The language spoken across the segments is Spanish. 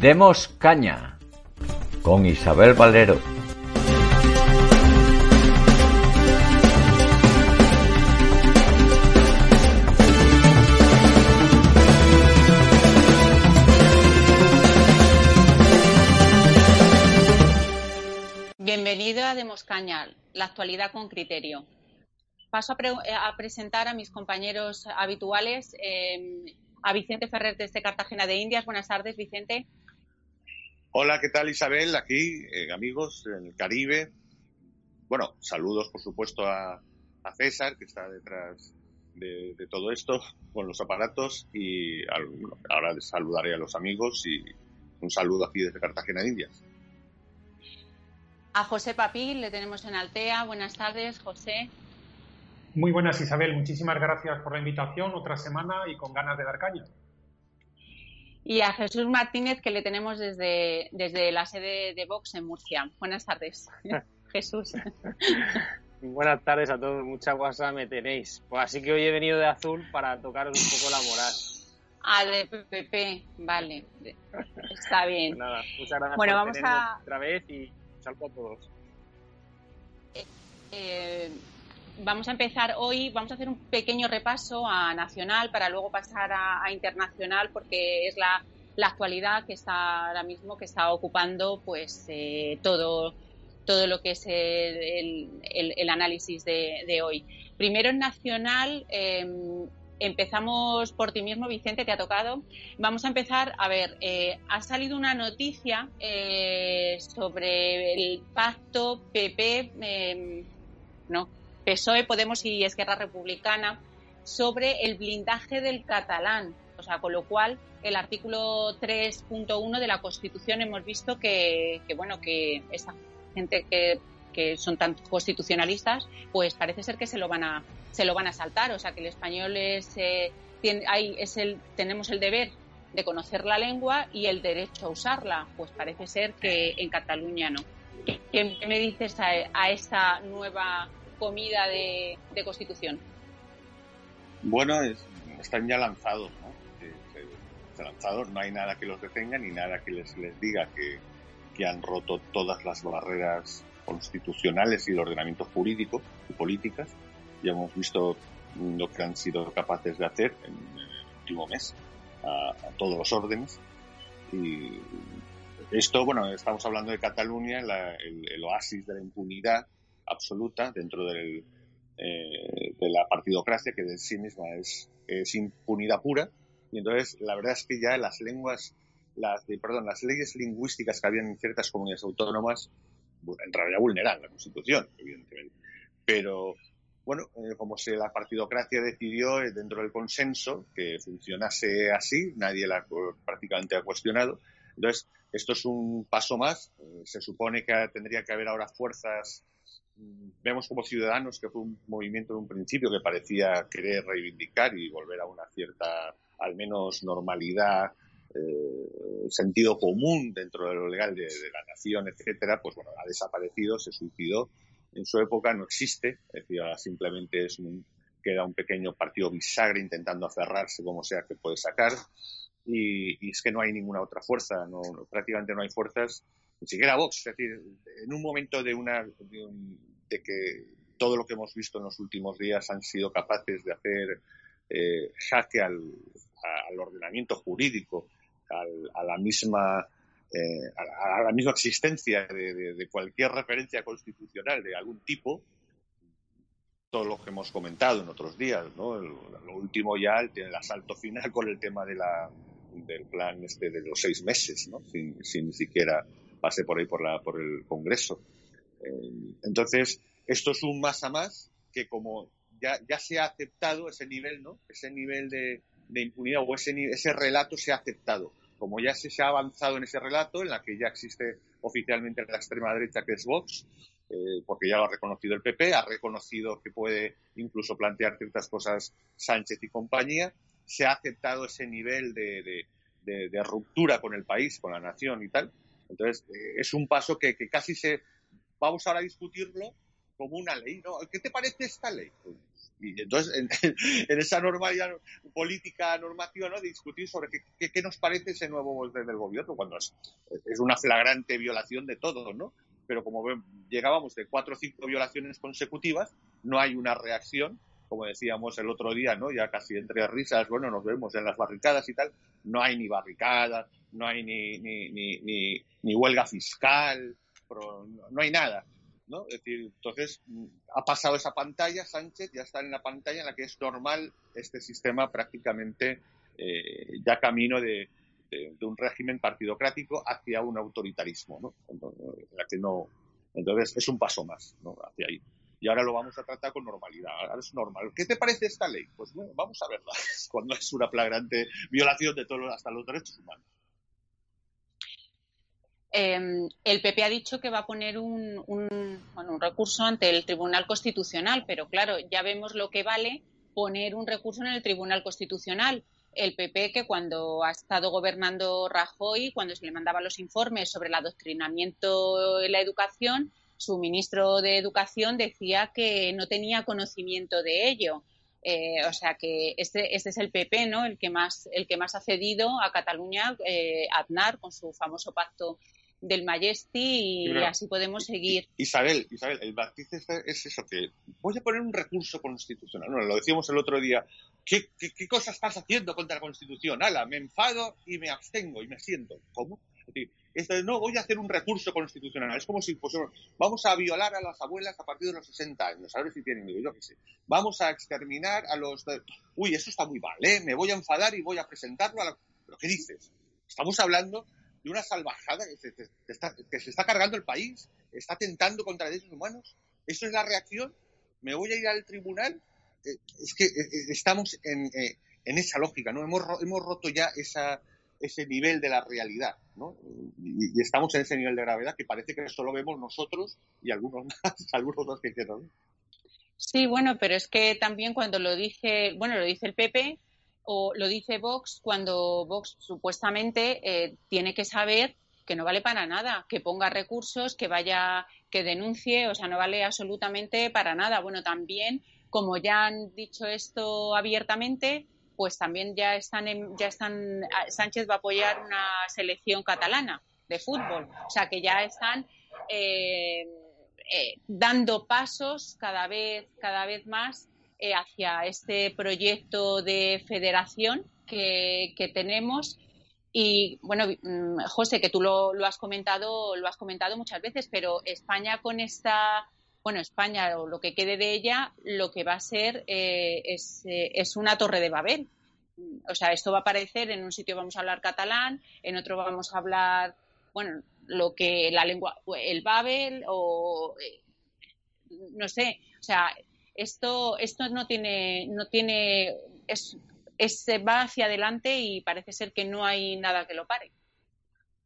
Demos caña con Isabel Valero. Bienvenido a Demos Caña, la actualidad con criterio. Paso a, presentar a mis compañeros habituales, eh, a Vicente Ferrer desde Cartagena de Indias. Buenas tardes, Vicente. Hola, ¿qué tal Isabel? Aquí, eh, amigos, en el Caribe. Bueno, saludos por supuesto a, César, que está detrás de, todo esto con los aparatos y ahora saludaré a los amigos y un saludo aquí desde Cartagena de Indias. A José Papil le tenemos en Altea. Buenas tardes, José. Muy buenas, Isabel. Muchísimas gracias por la invitación. Otra semana y con ganas de dar caña y a Jesús Martínez, que le tenemos desde, desde la sede de Vox en Murcia. Buenas tardes, Jesús. Buenas tardes a todos, mucha guasa me tenéis. Pues así que hoy he venido de azul para tocaros un poco la moral. Ah, de PPP, vale. Está bien. Pues nada, muchas gracias bueno, por vamos a... otra vez y salvo a todos. Eh, eh, vamos a empezar hoy, vamos a hacer un pequeño repaso a nacional para luego pasar a, internacional porque es la, actualidad que está ahora mismo, que está ocupando pues eh, todo, todo lo que es el, análisis de, hoy. Primero en nacional, em, empezamos por ti mismo, Vicente, te ha tocado. Vamos a empezar, a ver, eh, ha salido una noticia eh, sobre el pacto PP, em, no, PSOE, Podemos y Esquerra Republicana sobre el blindaje del catalán. O sea, con lo cual el artículo 3.1 de la Constitución hemos visto que, bueno, que esta gente que, son tan constitucionalistas, pues parece ser que se lo van a se lo van a saltar. O sea, que el español es, eh, tiene, es el, tenemos el deber de conocer la lengua y el derecho a usarla. Pues parece ser que en Cataluña no. ¿Qué, me dices a, a esta nueva comida de, Constitución? Bueno, están ya lanzados, ¿no? lanzados, no hay nada que los detenga ni nada que les, les diga que, han roto todas las barreras constitucionales y el ordenamiento jurídico y políticas. Ya hemos visto lo que han sido capaces de hacer en el último mes a, todos los órdenes. Y esto, bueno, estamos hablando de Cataluña, el, oasis de la impunidad absoluta dentro del, eh, de la partidocracia, que de sí misma es, es, impunidad pura. Y entonces, la verdad es que ya las lenguas, las, perdón, las leyes lingüísticas que habían en ciertas comunidades autónomas, en realidad vulneran la Constitución, evidentemente. Pero, bueno, eh, como se la partidocracia decidió eh, dentro del consenso que funcionase así, nadie la prácticamente ha cuestionado. Entonces, esto es un paso más. se supone que tendría que haber ahora fuerzas vemos como ciudadanos que fue un movimiento de un principio que parecía querer reivindicar y volver a una cierta, al menos, normalidad, eh, sentido común dentro de lo legal de, la nación, etcétera, pues bueno, ha desaparecido, se suicidó. En su época no existe, es decir, simplemente es un, queda un pequeño partido bisagre intentando aferrarse como sea que puede sacar. Y, es que no hay ninguna otra fuerza, no, prácticamente no hay fuerzas, ni siquiera Vox. Es decir, en un momento de, una, de que todo lo que hemos visto en los últimos días han sido capaces de hacer eh, jaque al, ordenamiento jurídico, a la misma eh, a, la misma existencia de, cualquier referencia constitucional de algún tipo, todo lo que hemos comentado en otros días, ¿no? lo último ya el, el, asalto final con el tema de la, del plan este de los seis meses, ¿no? sin, sin siquiera pase por ahí por, la, por el Congreso. Entonces, esto es un más a más que como ya, ya se ha aceptado ese nivel, ¿no? Ese nivel de, impunidad o ese, ese relato se ha aceptado. Como ya se, ha avanzado en ese relato, en la que ya existe oficialmente la extrema derecha que es Vox, eh, porque ya lo ha reconocido el PP, ha reconocido que puede incluso plantear ciertas cosas Sánchez y compañía, se ha aceptado ese nivel de, de, ruptura con el país, con la nación y tal. Entonces, eh, es un paso que, que, casi se. Vamos ahora a discutirlo como una ley, ¿no? ¿Qué te parece esta ley? Y entonces, en, esa normalidad política normativa, ¿no? De discutir sobre qué, qué, nos parece ese nuevo orden del gobierno, cuando es, es, una flagrante violación de todo, ¿no? Pero como llegábamos de cuatro o cinco violaciones consecutivas, no hay una reacción como decíamos el otro día, ¿no? Ya casi entre risas, bueno, nos vemos en las barricadas y tal, no hay ni barricadas, no hay ni, ni, ni, ni, huelga fiscal, no hay nada, ¿no? Decir, entonces ha pasado esa pantalla, Sánchez ya está en la pantalla en la que es normal este sistema prácticamente eh, ya camino de, de, un régimen partidocrático hacia un autoritarismo, ¿no? la que no, entonces es un paso más. Hacia ahí y ahora lo vamos a tratar con normalidad. Ahora es normal. ¿Qué te parece esta ley? Pues bueno, vamos a verla. Cuando es una flagrante violación de todos hasta los derechos humanos. Em, el PP ha dicho que va a poner un, un, un recurso ante el Tribunal Constitucional, pero claro, ya vemos lo que vale poner un recurso en el Tribunal Constitucional. El PP que cuando ha estado gobernando Rajoy, cuando se le mandaba los informes sobre el adoctrinamiento en la educación, su ministro de Educación decía que no tenía conocimiento de ello. Eh, o sea que este, este es el PP, ¿no? El que más, el que más ha cedido a Cataluña, eh, Aznar, con su famoso pacto del Majesti y así podemos seguir. Isabel, Isabel, el matiz es, eso, que voy a poner un recurso constitucional. No, lo decíamos el otro día. ¿Qué, qué, qué cosa estás haciendo contra la Constitución? Ala, me enfado y me abstengo y me siento. ¿Cómo? Esto no, voy a hacer un recurso constitucional. Es como si pues, vamos a violar a las abuelas a partir de los 60 años, a ver si tienen yo qué sé. Vamos a exterminar a los... Uy, eso está muy mal, ¿eh? Me voy a enfadar y voy a presentarlo a la... ¿Pero qué dices? Estamos hablando de una salvajada que se, está, cargando el país, está tentando contra derechos humanos. ¿Eso es la reacción? ¿Me voy a ir al tribunal? Eh, es que eh, estamos en, en, esa lógica, ¿no? Hemos, hemos roto ya esa, ese nivel de la realidad, ¿no? Y, estamos en ese nivel de gravedad que parece que solo vemos nosotros y algunos más, algunos más que quedan. Sí, bueno, pero es que también cuando lo dice, bueno, lo dice el PP o lo dice Vox, cuando Vox supuestamente eh, tiene que saber que no vale para nada, que ponga recursos, que vaya, que denuncie, o sea, no vale absolutamente para nada. Bueno, también, como ya han dicho esto abiertamente, pues también ya están, ya están, ah, Sánchez va a apoyar una selección catalana de fútbol, o sea que ya están eh, eh, dando pasos cada vez, cada vez más eh, hacia este proyecto de federación que, tenemos. Y bueno, mm, José, que tú lo, lo, has comentado, lo has comentado muchas veces, pero España con esta bueno, España o lo que quede de ella, lo que va a ser eh, es, eh, es, una torre de Babel. O sea, esto va a aparecer en un sitio vamos a hablar catalán, en otro vamos a hablar, bueno, lo que la lengua, el Babel o eh, no sé, o sea, esto, esto no tiene, no tiene, es, es, va hacia adelante y parece ser que no hay nada que lo pare.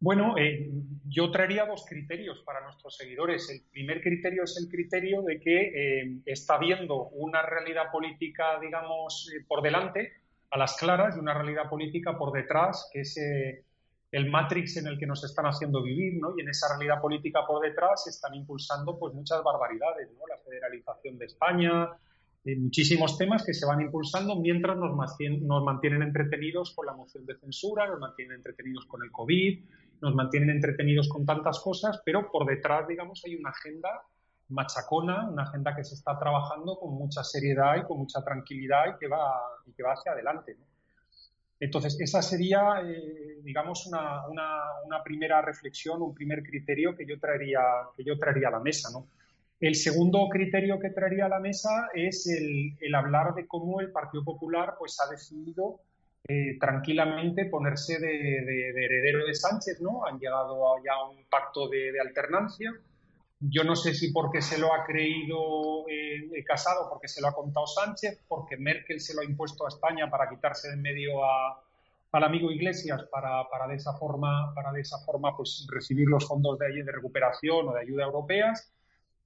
Bueno, eh, yo traería dos criterios para nuestros seguidores. El primer criterio es el criterio de que eh, está viendo una realidad política, digamos, eh, por delante, a las claras, y una realidad política por detrás, que es el matrix en el que nos están haciendo vivir, ¿no? Y en esa realidad política por detrás se están impulsando pues muchas barbaridades, ¿no? La federalización de España, muchísimos temas que se van impulsando mientras nos mantienen, entretenidos con la moción de censura, nos mantienen entretenidos con el COVID, nos mantienen entretenidos con tantas cosas, pero por detrás, digamos, hay una agenda machacona, una agenda que se está trabajando con mucha seriedad y con mucha tranquilidad y que va, y que va hacia adelante. Entonces, esa sería, eh, digamos, una, una, primera reflexión, un primer criterio que yo traería, que yo traería a la mesa. ¿no? El segundo criterio que traería a la mesa es el, hablar de cómo el Partido Popular pues, ha decidido eh, tranquilamente ponerse de, heredero de Sánchez, ¿no? Han llegado ya a un pacto de, alternancia. Yo no sé si porque se lo ha creído eh, Casado, porque se lo ha contado Sánchez, porque Merkel se lo ha impuesto a España para quitarse de en medio al amigo Iglesias para, para, de esa forma, para de esa forma pues, recibir los fondos de, de recuperación o de ayuda europeas.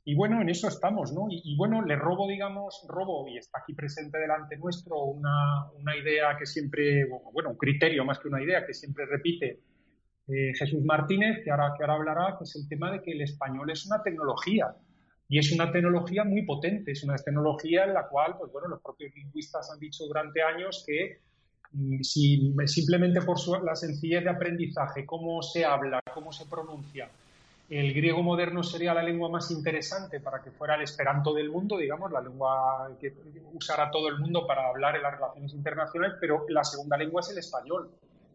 Y bueno, en eso estamos, ¿no? Y, bueno, le robo, digamos, robo, y está aquí presente delante nuestro, una, una, idea que siempre, bueno, un criterio más que una idea que siempre repite eh, Jesús Martínez, que ahora, que ahora hablará, que es el tema de que el español es una tecnología. Y es una tecnología muy potente, es una tecnología en la cual, pues bueno, los propios lingüistas han dicho durante años que mm, si simplemente por la sencillez de aprendizaje, cómo se habla, cómo se pronuncia, el griego moderno sería la lengua más interesante para que fuera el esperanto del mundo, digamos, la lengua que usara todo el mundo para hablar en las relaciones internacionales, pero la segunda lengua es el español.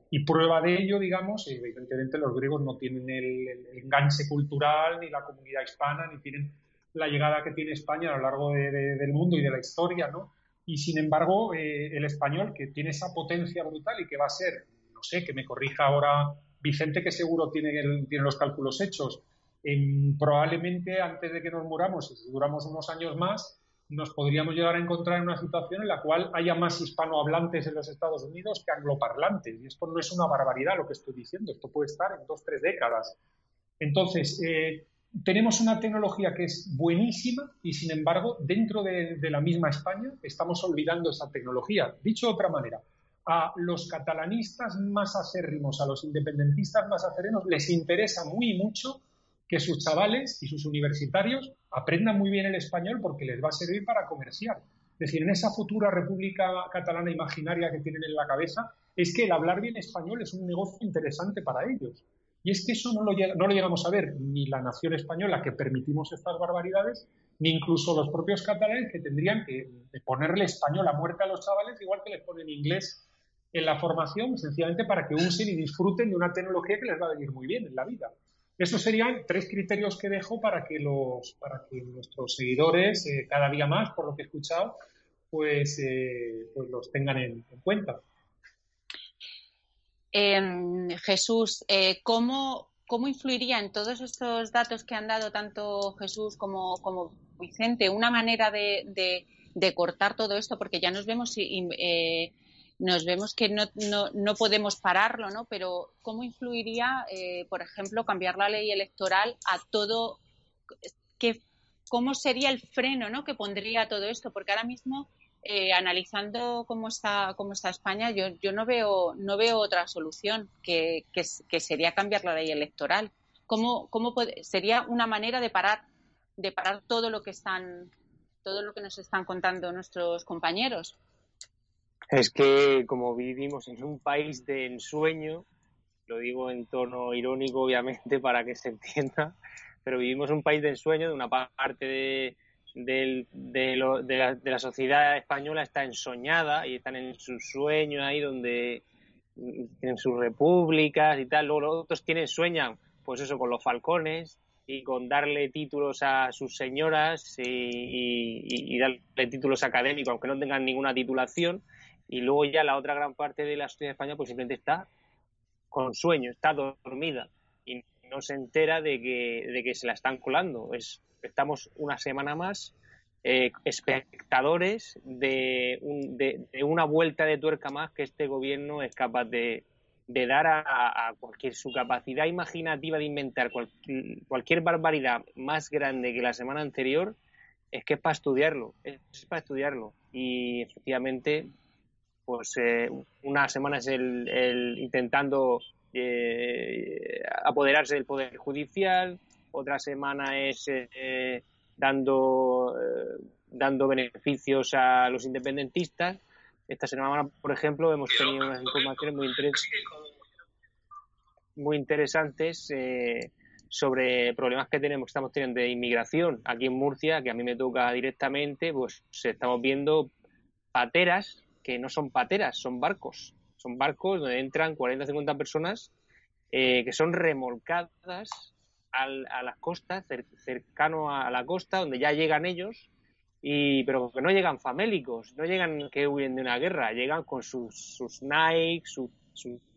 Y prueba de ello, digamos, evidentemente los griegos no tienen el, enganche cultural, ni la comunidad hispana, ni tienen la llegada que tiene España a lo largo del mundo y de la historia, ¿no? Y sin embargo, eh, el español, que tiene esa potencia brutal y que va a ser, no sé, que me corrija ahora Vicente, que seguro tiene, tiene los cálculos hechos. probablemente antes de que nos muramos, si duramos unos años más, nos podríamos llegar a encontrar en una situación en la cual haya más hispanohablantes en los Estados Unidos que angloparlantes. Y esto no es una barbaridad lo que estoy diciendo, esto puede estar en dos, tres décadas. Entonces, eh, tenemos una tecnología que es buenísima y, sin embargo, dentro de, de la misma España estamos olvidando esa tecnología. Dicho de otra manera, a los catalanistas más acérrimos, a los independentistas más acérrimos, les interesa muy mucho que sus chavales y sus universitarios aprendan muy bien el español porque les va a servir para comerciar. Es decir, en esa futura república catalana imaginaria que tienen en la cabeza, es que el hablar bien español es un negocio interesante para ellos. Y es que eso no lo, no lo llegamos a ver ni la nación española que permitimos estas barbaridades, ni incluso los propios catalanes que tendrían que ponerle español a muerte a los chavales, igual que les ponen inglés en la formación, sencillamente para que usen y disfruten de una tecnología que les va a venir muy bien en la vida. Esos serían tres criterios que dejo para que, los, para que nuestros seguidores, eh, cada día más, por lo que he escuchado, pues, eh, pues los tengan en, cuenta. Em, Jesús, eh, ¿cómo, ¿cómo influiría en todos estos datos que han dado tanto Jesús como, como Vicente una manera de, de, cortar todo esto? Porque ya nos vemos nos vemos que no, no, no podemos pararlo, ¿no? Pero ¿cómo influiría, eh, por ejemplo, cambiar la ley electoral a todo? Que, ¿Cómo sería el freno ¿no? que pondría todo esto? Porque ahora mismo, eh, analizando cómo está, cómo está España, yo, yo no, veo, no veo otra solución que, que, sería cambiar la ley electoral. ¿Cómo, cómo sería una manera de parar, de parar todo lo que están, todo lo que nos están contando nuestros compañeros? Es que como vivimos en un país de ensueño, lo digo en tono irónico obviamente para que se entienda, pero vivimos en un país de ensueño, de una parte de, de, la, sociedad española está ensoñada y están en su sueño ahí donde tienen sus repúblicas y tal, luego los otros tienen, sueñan, pues eso, con los falcones y con darle títulos a sus señoras y darle títulos académicos, aunque no tengan ninguna titulación, y luego ya la otra gran parte de la sociedad de España pues simplemente está con sueño, está dormida y no se entera de que, de que se la están colando. Es, estamos una semana más eh, espectadores de, de, una vuelta de tuerca más que este gobierno es capaz de, de dar a, cualquier su capacidad imaginativa de inventar cualquier barbaridad más grande que la semana anterior es que es para estudiarlo, es para estudiarlo. Y efectivamente pues eh, una semana es el, intentando eh, apoderarse del poder judicial, otra semana es eh, dando dando beneficios a los independentistas. Esta semana, por ejemplo, hemos tenido unas informaciones muy, muy interesantes sobre problemas que tenemos, estamos teniendo de inmigración aquí en Murcia, que a mí me toca directamente, pues estamos viendo pateras que no son pateras, son barcos. Son barcos donde entran 40 50 personas eh, que son remolcadas a las costas, cercano a la costa, donde ya llegan ellos y pero que no llegan famélicos, no llegan que huyen de una guerra, llegan con sus, sus Nike, sus,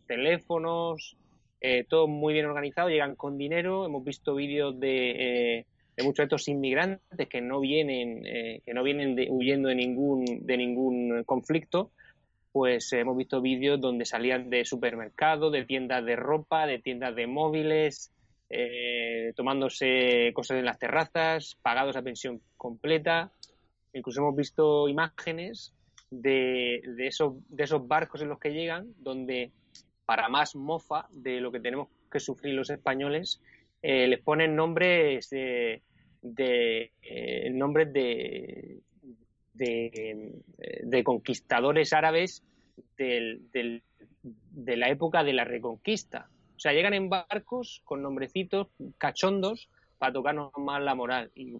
teléfonos, eh, todo muy bien organizado, llegan con dinero, hemos visto vídeos de, eh, de muchos de estos inmigrantes que no vienen, eh, que no vienen huyendo de ningún, de ningún conflicto, pues hemos visto vídeos donde salían de supermercados, de tiendas de ropa, de tiendas de móviles, tomándose cosas en las terrazas, pagados a pensión completa. Incluso hemos visto imágenes de, esos, de esos barcos en los que llegan, donde para más mofa de lo que tenemos que sufrir los españoles, eh, les ponen nombres de, de eh, nombres de, de, conquistadores árabes de la época de la Reconquista. O sea, llegan en barcos con nombrecitos cachondos para tocarnos más la moral. Y,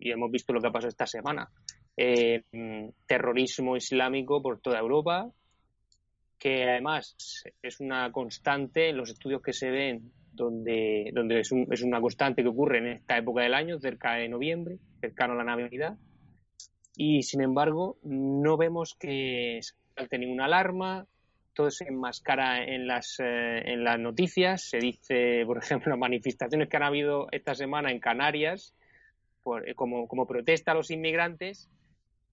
hemos visto lo que ha pasado esta semana. Eh, terrorismo islámico por toda Europa, que además es una constante en los estudios que se ven, donde, donde es, es una constante que ocurre en esta época del año, cerca de noviembre, cercano a la Navidad, y sin embargo no vemos que salte ninguna alarma, todo se enmascara en las, eh, en las noticias. Se dice, por ejemplo, las manifestaciones que han habido esta semana en Canarias por, como, como protesta a los inmigrantes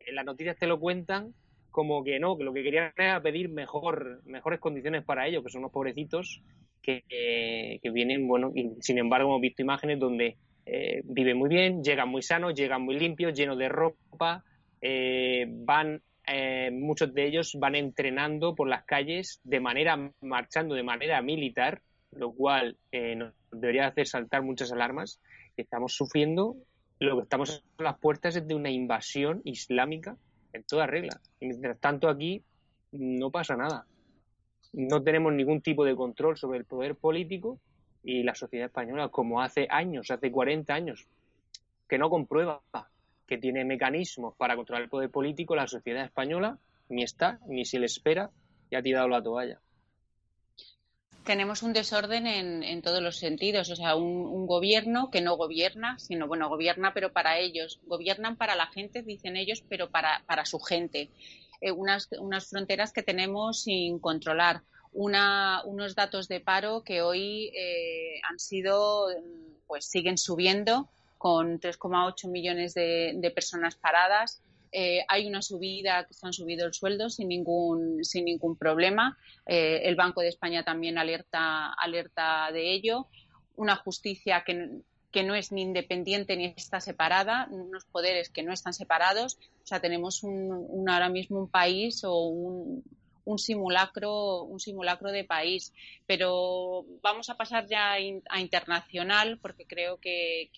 en las noticias te lo cuentan como que no, que lo que querían era pedir mejor, mejores condiciones para ellos, que son unos pobrecitos que, que vienen, bueno, y sin embargo hemos visto imágenes donde eh, viven muy bien, llegan muy sanos, llegan muy limpios, llenos de ropa, eh, van, eh, muchos de ellos van entrenando por las calles de manera, marchando de manera militar, lo cual nos debería hacer saltar muchas alarmas. Estamos sufriendo lo que estamos a las puertas es de una invasión islámica en toda regla. Y mientras tanto aquí no pasa nada. No tenemos ningún tipo de control sobre el poder político y la sociedad española, como hace años, hace 40 años, que no comprueba que tiene mecanismos para controlar el poder político, la sociedad española ni está, ni se le espera y ha tirado la toalla. Tenemos un desorden en, todos los sentidos, o sea, un, gobierno que no gobierna, sino, bueno, gobierna pero para ellos, gobiernan para la gente, dicen ellos, pero para, para su gente. Eh, unas, unas fronteras que tenemos sin controlar, una, unos datos de paro que hoy eh, han sido, pues siguen subiendo con 3,8 millones de personas paradas eh, hay una subida, que se han subido el sueldo sin ningún, sin ningún problema. Eh, el Banco de España también alerta, alerta de ello. Una justicia que, que no es ni independiente ni está separada, unos poderes que no están separados. O sea, tenemos un, ahora mismo un país o un, un simulacro, un simulacro de país. Pero vamos a pasar ya a internacional porque creo que,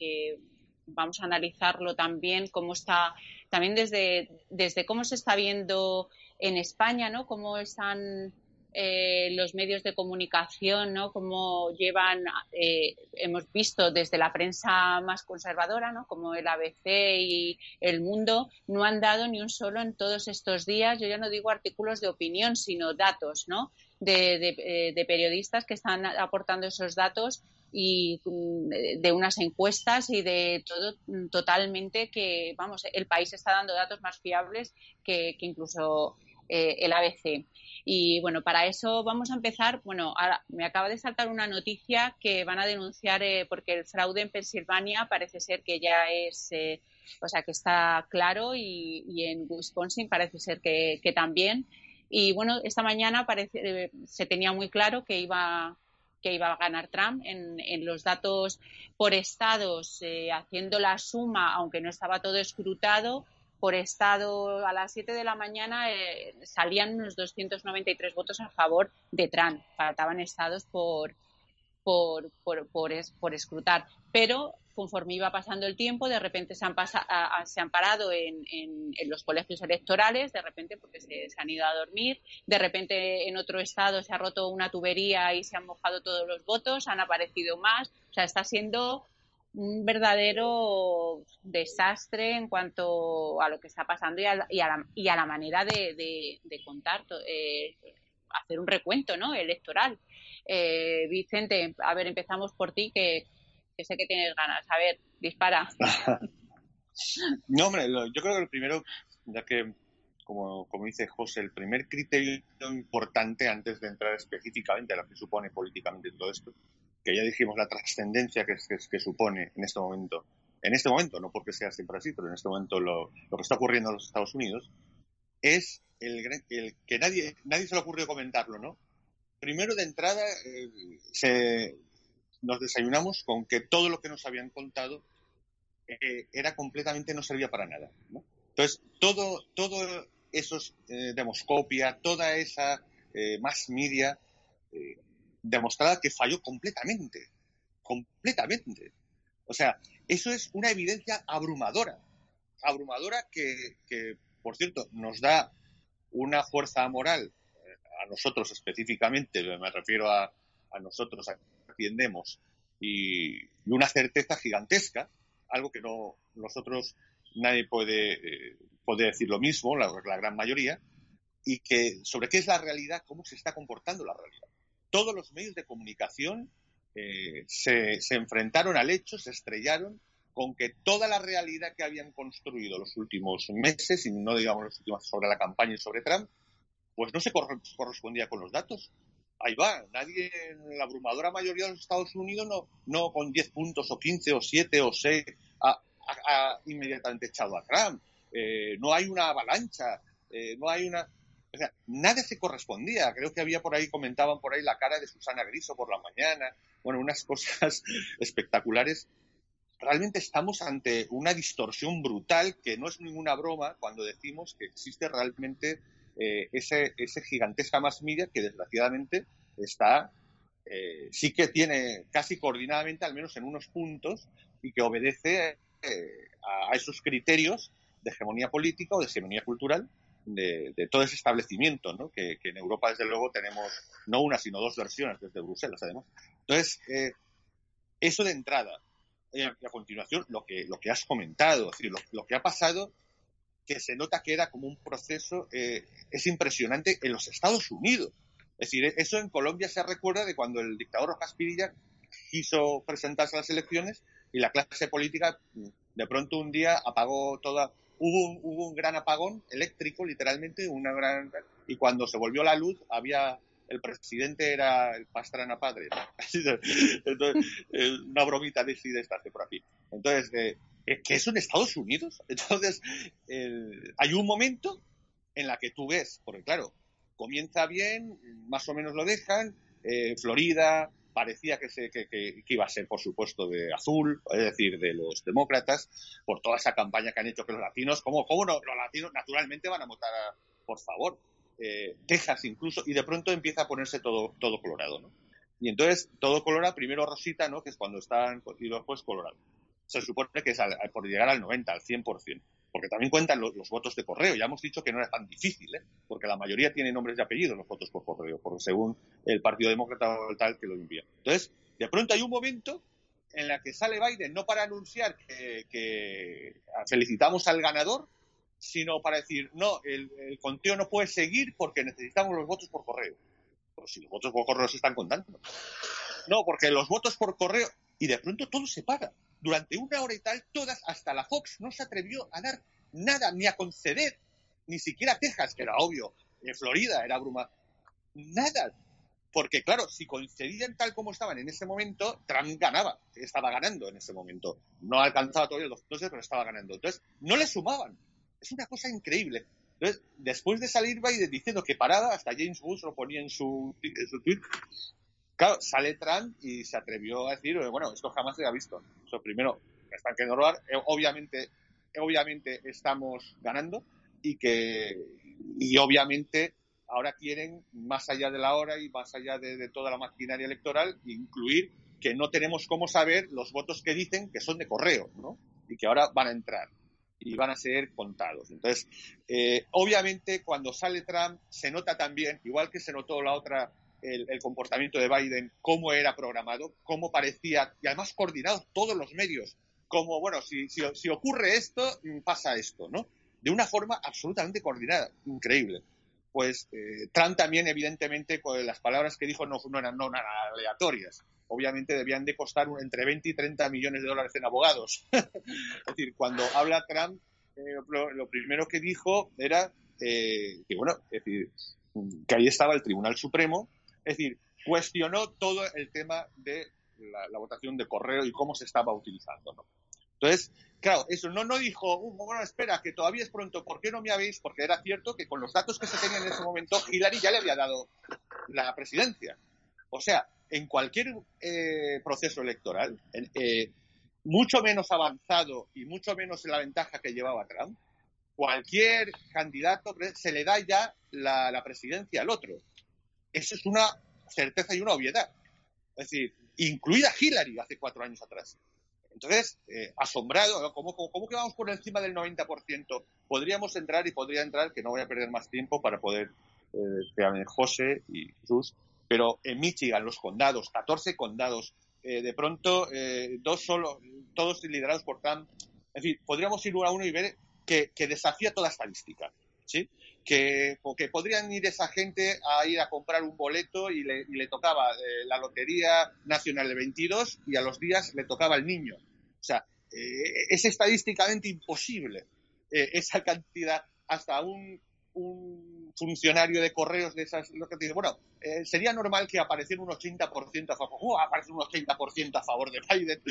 vamos a analizarlo también, cómo está, también desde, desde cómo se está viendo en España, ¿no? Cómo están eh, los medios de comunicación, ¿no? Cómo llevan, eh, hemos visto desde la prensa más conservadora, ¿no? Como el ABC y El Mundo, no han dado ni un solo en todos estos días, yo ya no digo artículos de opinión, sino datos, ¿no? De, eh, periodistas que están aportando esos datos y mm, de unas encuestas y de todo mm, totalmente que, vamos, el país está dando datos más fiables que, incluso eh, el ABC. Y bueno, para eso vamos a empezar. Bueno, me acaba de saltar una noticia que van a denunciar eh, porque el fraude en Pensilvania parece ser que ya es, eh, o sea, que está claro y, en Wisconsin parece ser que, también. Y bueno, esta mañana parece, se tenía muy claro que iba que iba a ganar Trump en, los datos por estados, eh, haciendo la suma, aunque no estaba todo escrutado, por estado a las 7 de la mañana eh, salían unos 293 votos a favor de Trump. Faltaban estados por, por, por, por, escrutar. Pero conforme iba pasando el tiempo, de repente se han, se han parado en, en, los colegios electorales, de repente porque se, han ido a dormir, de repente en otro estado se ha roto una tubería y se han mojado todos los votos, han aparecido más, o sea, está siendo un verdadero desastre en cuanto a lo que está pasando y a, la, y a, la, manera de, contar, eh, hacer un recuento ¿no? electoral. Eh, Vicente, a ver, empezamos por ti, que, sé que tienes ganas. A ver, dispara. No, hombre, yo creo que lo primero, ya que, como dice José, el primer criterio importante antes de entrar específicamente a lo que supone políticamente todo esto, que ya dijimos la trascendencia que, supone en este momento, en este momento, no porque sea siempre así, pero en este momento lo, que está ocurriendo en los Estados Unidos, es el, el, que nadie, nadie se le ocurrió comentarlo, ¿no? Primero de entrada eh, nos desayunamos con que todo lo que nos habían contado eh, era completamente, no servía para nada. Entonces, todo, todo esos eh, demoscopia, toda esa mass media eh, demostraba que falló completamente, completamente. O sea, eso es una evidencia abrumadora, abrumadora que, por cierto, nos da una fuerza moral a nosotros específicamente, me refiero a, nosotros, a atiendemos, y, y una certeza gigantesca algo que no nosotros nadie puede, eh, decir lo mismo, la, gran mayoría, y que sobre qué es la realidad, cómo se está comportando la realidad. Todos los medios de comunicación eh, se, se, enfrentaron al hecho, se estrellaron con que toda la realidad que habían construido los últimos meses, y no digamos los últimos sobre la campaña y sobre Trump, pues no se correspondía con los datos ahí va. Nadie, la abrumadora mayoría de los Estados Unidos, no, no con 10 puntos o 15 o 7 o 6 ha, inmediatamente echado a Trump. Eh, no hay una avalancha, eh, no hay una... O nada se correspondía. Creo que había por ahí, comentaban por ahí la cara de Susana Griso por la mañana. Bueno, unas cosas espectaculares. Realmente estamos ante una distorsión brutal que no es ninguna broma cuando decimos que existe realmente eh, ese, ese gigantesca mass media que desgraciadamente está, eh, sí que tiene casi coordinadamente, al menos en unos puntos, y que obedece eh, a, esos criterios de hegemonía política o de hegemonía cultural de, todo ese establecimiento, ¿no? que, en Europa, desde luego, tenemos no una, sino dos versiones desde Bruselas, además. Entonces, eso de entrada. Y a, continuación, lo que, lo que has comentado, es decir, lo que ha pasado que se nota que era como un proceso, eh, es impresionante en los Estados Unidos. Es decir, eso en Colombia se recuerda de cuando el dictador Rojas Pirilla quiso presentarse a las elecciones y la clase política de pronto un día apagó toda, hubo un, hubo un gran apagón eléctrico, literalmente, una gran, y cuando se volvió la luz había el presidente era el Pastrana padre. Entonces, eh, una bromita decide estarse por aquí. Entonces, eh, que eso en Estados Unidos. Entonces, hay un momento en la que tú ves, porque claro, comienza bien, más o menos lo dejan, eh, Florida parecía que, se, que, que, iba a ser, por supuesto, de azul, es decir, de los demócratas, por toda esa campaña que han hecho que los latinos, ¿cómo, cómo no? Los latinos naturalmente van a votar, por favor, eh, Texas incluso, y de pronto empieza a ponerse todo, todo colorado, ¿no? Y entonces todo colora, primero rosita, ¿no? Que es cuando están, y después colorado se supone que es por llegar al 90, al 100%, porque también cuentan los, votos de correo. Ya hemos dicho que no era tan difícil, ¿eh? porque la mayoría tiene nombres y apellidos los votos por correo, porque según el Partido Demócrata o tal que lo envía. Entonces, de pronto hay un momento en la que sale Biden no para anunciar que, felicitamos al ganador, sino para decir, no, el, el, conteo no puede seguir porque necesitamos los votos por correo. Pues si los votos por correo se están contando. No, porque los votos por correo, y de pronto todo se paga durante una hora y tal, todas, hasta la Fox, no se atrevió a dar nada, ni a conceder, ni siquiera Texas, que era obvio, Florida era bruma, nada. Porque claro, si concedían tal como estaban en ese momento, Trump ganaba, estaba ganando en ese momento. No alcanzaba todavía los 12, pero estaba ganando. Entonces, no le sumaban. Es una cosa increíble. Entonces, después de salir Biden diciendo que paraba, hasta James Bush lo ponía en su, en su tweet, Claro, sale Trump y se atrevió a decir, bueno, esto jamás se ha visto. Primero, están que robar, eh, obviamente, obviamente estamos ganando y que, y obviamente ahora quieren, más allá de la hora y más allá de, toda la maquinaria electoral, incluir que no tenemos cómo saber los votos que dicen que son de correo, ¿no? Y que ahora van a entrar y van a ser contados. Entonces, eh, obviamente, cuando sale Trump, se nota también, igual que se notó la otra el, comportamiento de Biden, cómo era programado, cómo parecía, y además coordinado todos los medios, como, bueno, si, si, ocurre esto, mm, pasa esto, ¿no? De una forma absolutamente coordinada, increíble. Pues eh, Trump también, evidentemente, con las palabras que dijo no, no eran, no eran aleatorias. obviamente debían de costar entre 20 y 30 millones de dólares en abogados. es decir, cuando habla Trump, eh, lo, primero que dijo era eh, que, bueno, es decir, que ahí estaba el Tribunal Supremo, es decir, cuestionó todo el tema de la, votación de correo y cómo se estaba utilizando. ¿no? Entonces, claro, eso no, no dijo, uh, bueno, espera, que todavía es pronto, ¿por qué no me habéis? Porque era cierto que con los datos que se tenían en ese momento, Hillary ya le había dado la presidencia. O sea, en cualquier eh, proceso electoral, eh, mucho menos avanzado y mucho menos en la ventaja que llevaba Trump, cualquier candidato se le da ya la, presidencia al otro. Eso es una certeza y una obviedad. Es decir, incluida Hillary hace cuatro años atrás. Entonces, eh, asombrado, ¿cómo, ¿cómo, que vamos por encima del 90%? Podríamos entrar y podría entrar, que no voy a perder más tiempo para poder, eh, José y Jesús, pero en Michigan, los condados, 14 condados, eh, de pronto, eh, dos solo, todos liderados por Trump. En fin, podríamos ir uno a uno y ver que, desafía toda estadística. ¿Sí? Que, podrían ir esa gente a ir a comprar un boleto y le, tocaba eh, la Lotería Nacional de 22 y a los días le tocaba el niño. O sea, es estadísticamente imposible esa cantidad hasta un un funcionario de correos de esas, lo que dice, bueno, eh, sería normal que apareciera un 80% a favor, uh, aparece un 80% a favor de Biden,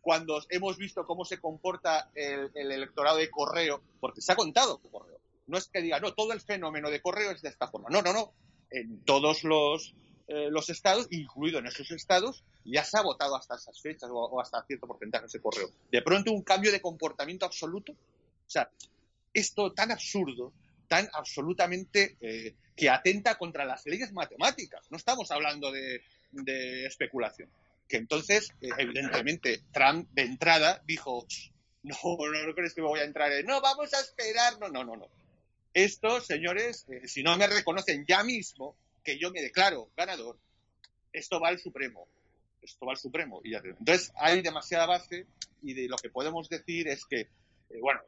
cuando hemos visto cómo se comporta el, electorado de correo, porque se ha contado correo. No es que diga, no, todo el fenómeno de correo es de esta forma. No, no, no. En todos los, eh, los estados, incluido en esos estados, ya se ha votado hasta esas fechas o, hasta cierto porcentaje de correo. De pronto un cambio de comportamiento absoluto. O sea, esto tan absurdo, tan absolutamente eh, que atenta contra las leyes matemáticas. No estamos hablando de, especulación. Que entonces, eh, evidentemente, Trump de entrada dijo, no, no, no crees que me voy a entrar en, no, vamos a esperar, no, no, no, no. Estos señores, eh, si no me reconocen ya mismo que yo me declaro ganador, esto va al Supremo. Esto va al Supremo. Y Entonces, hay demasiada base y de lo que podemos decir es que, bueno,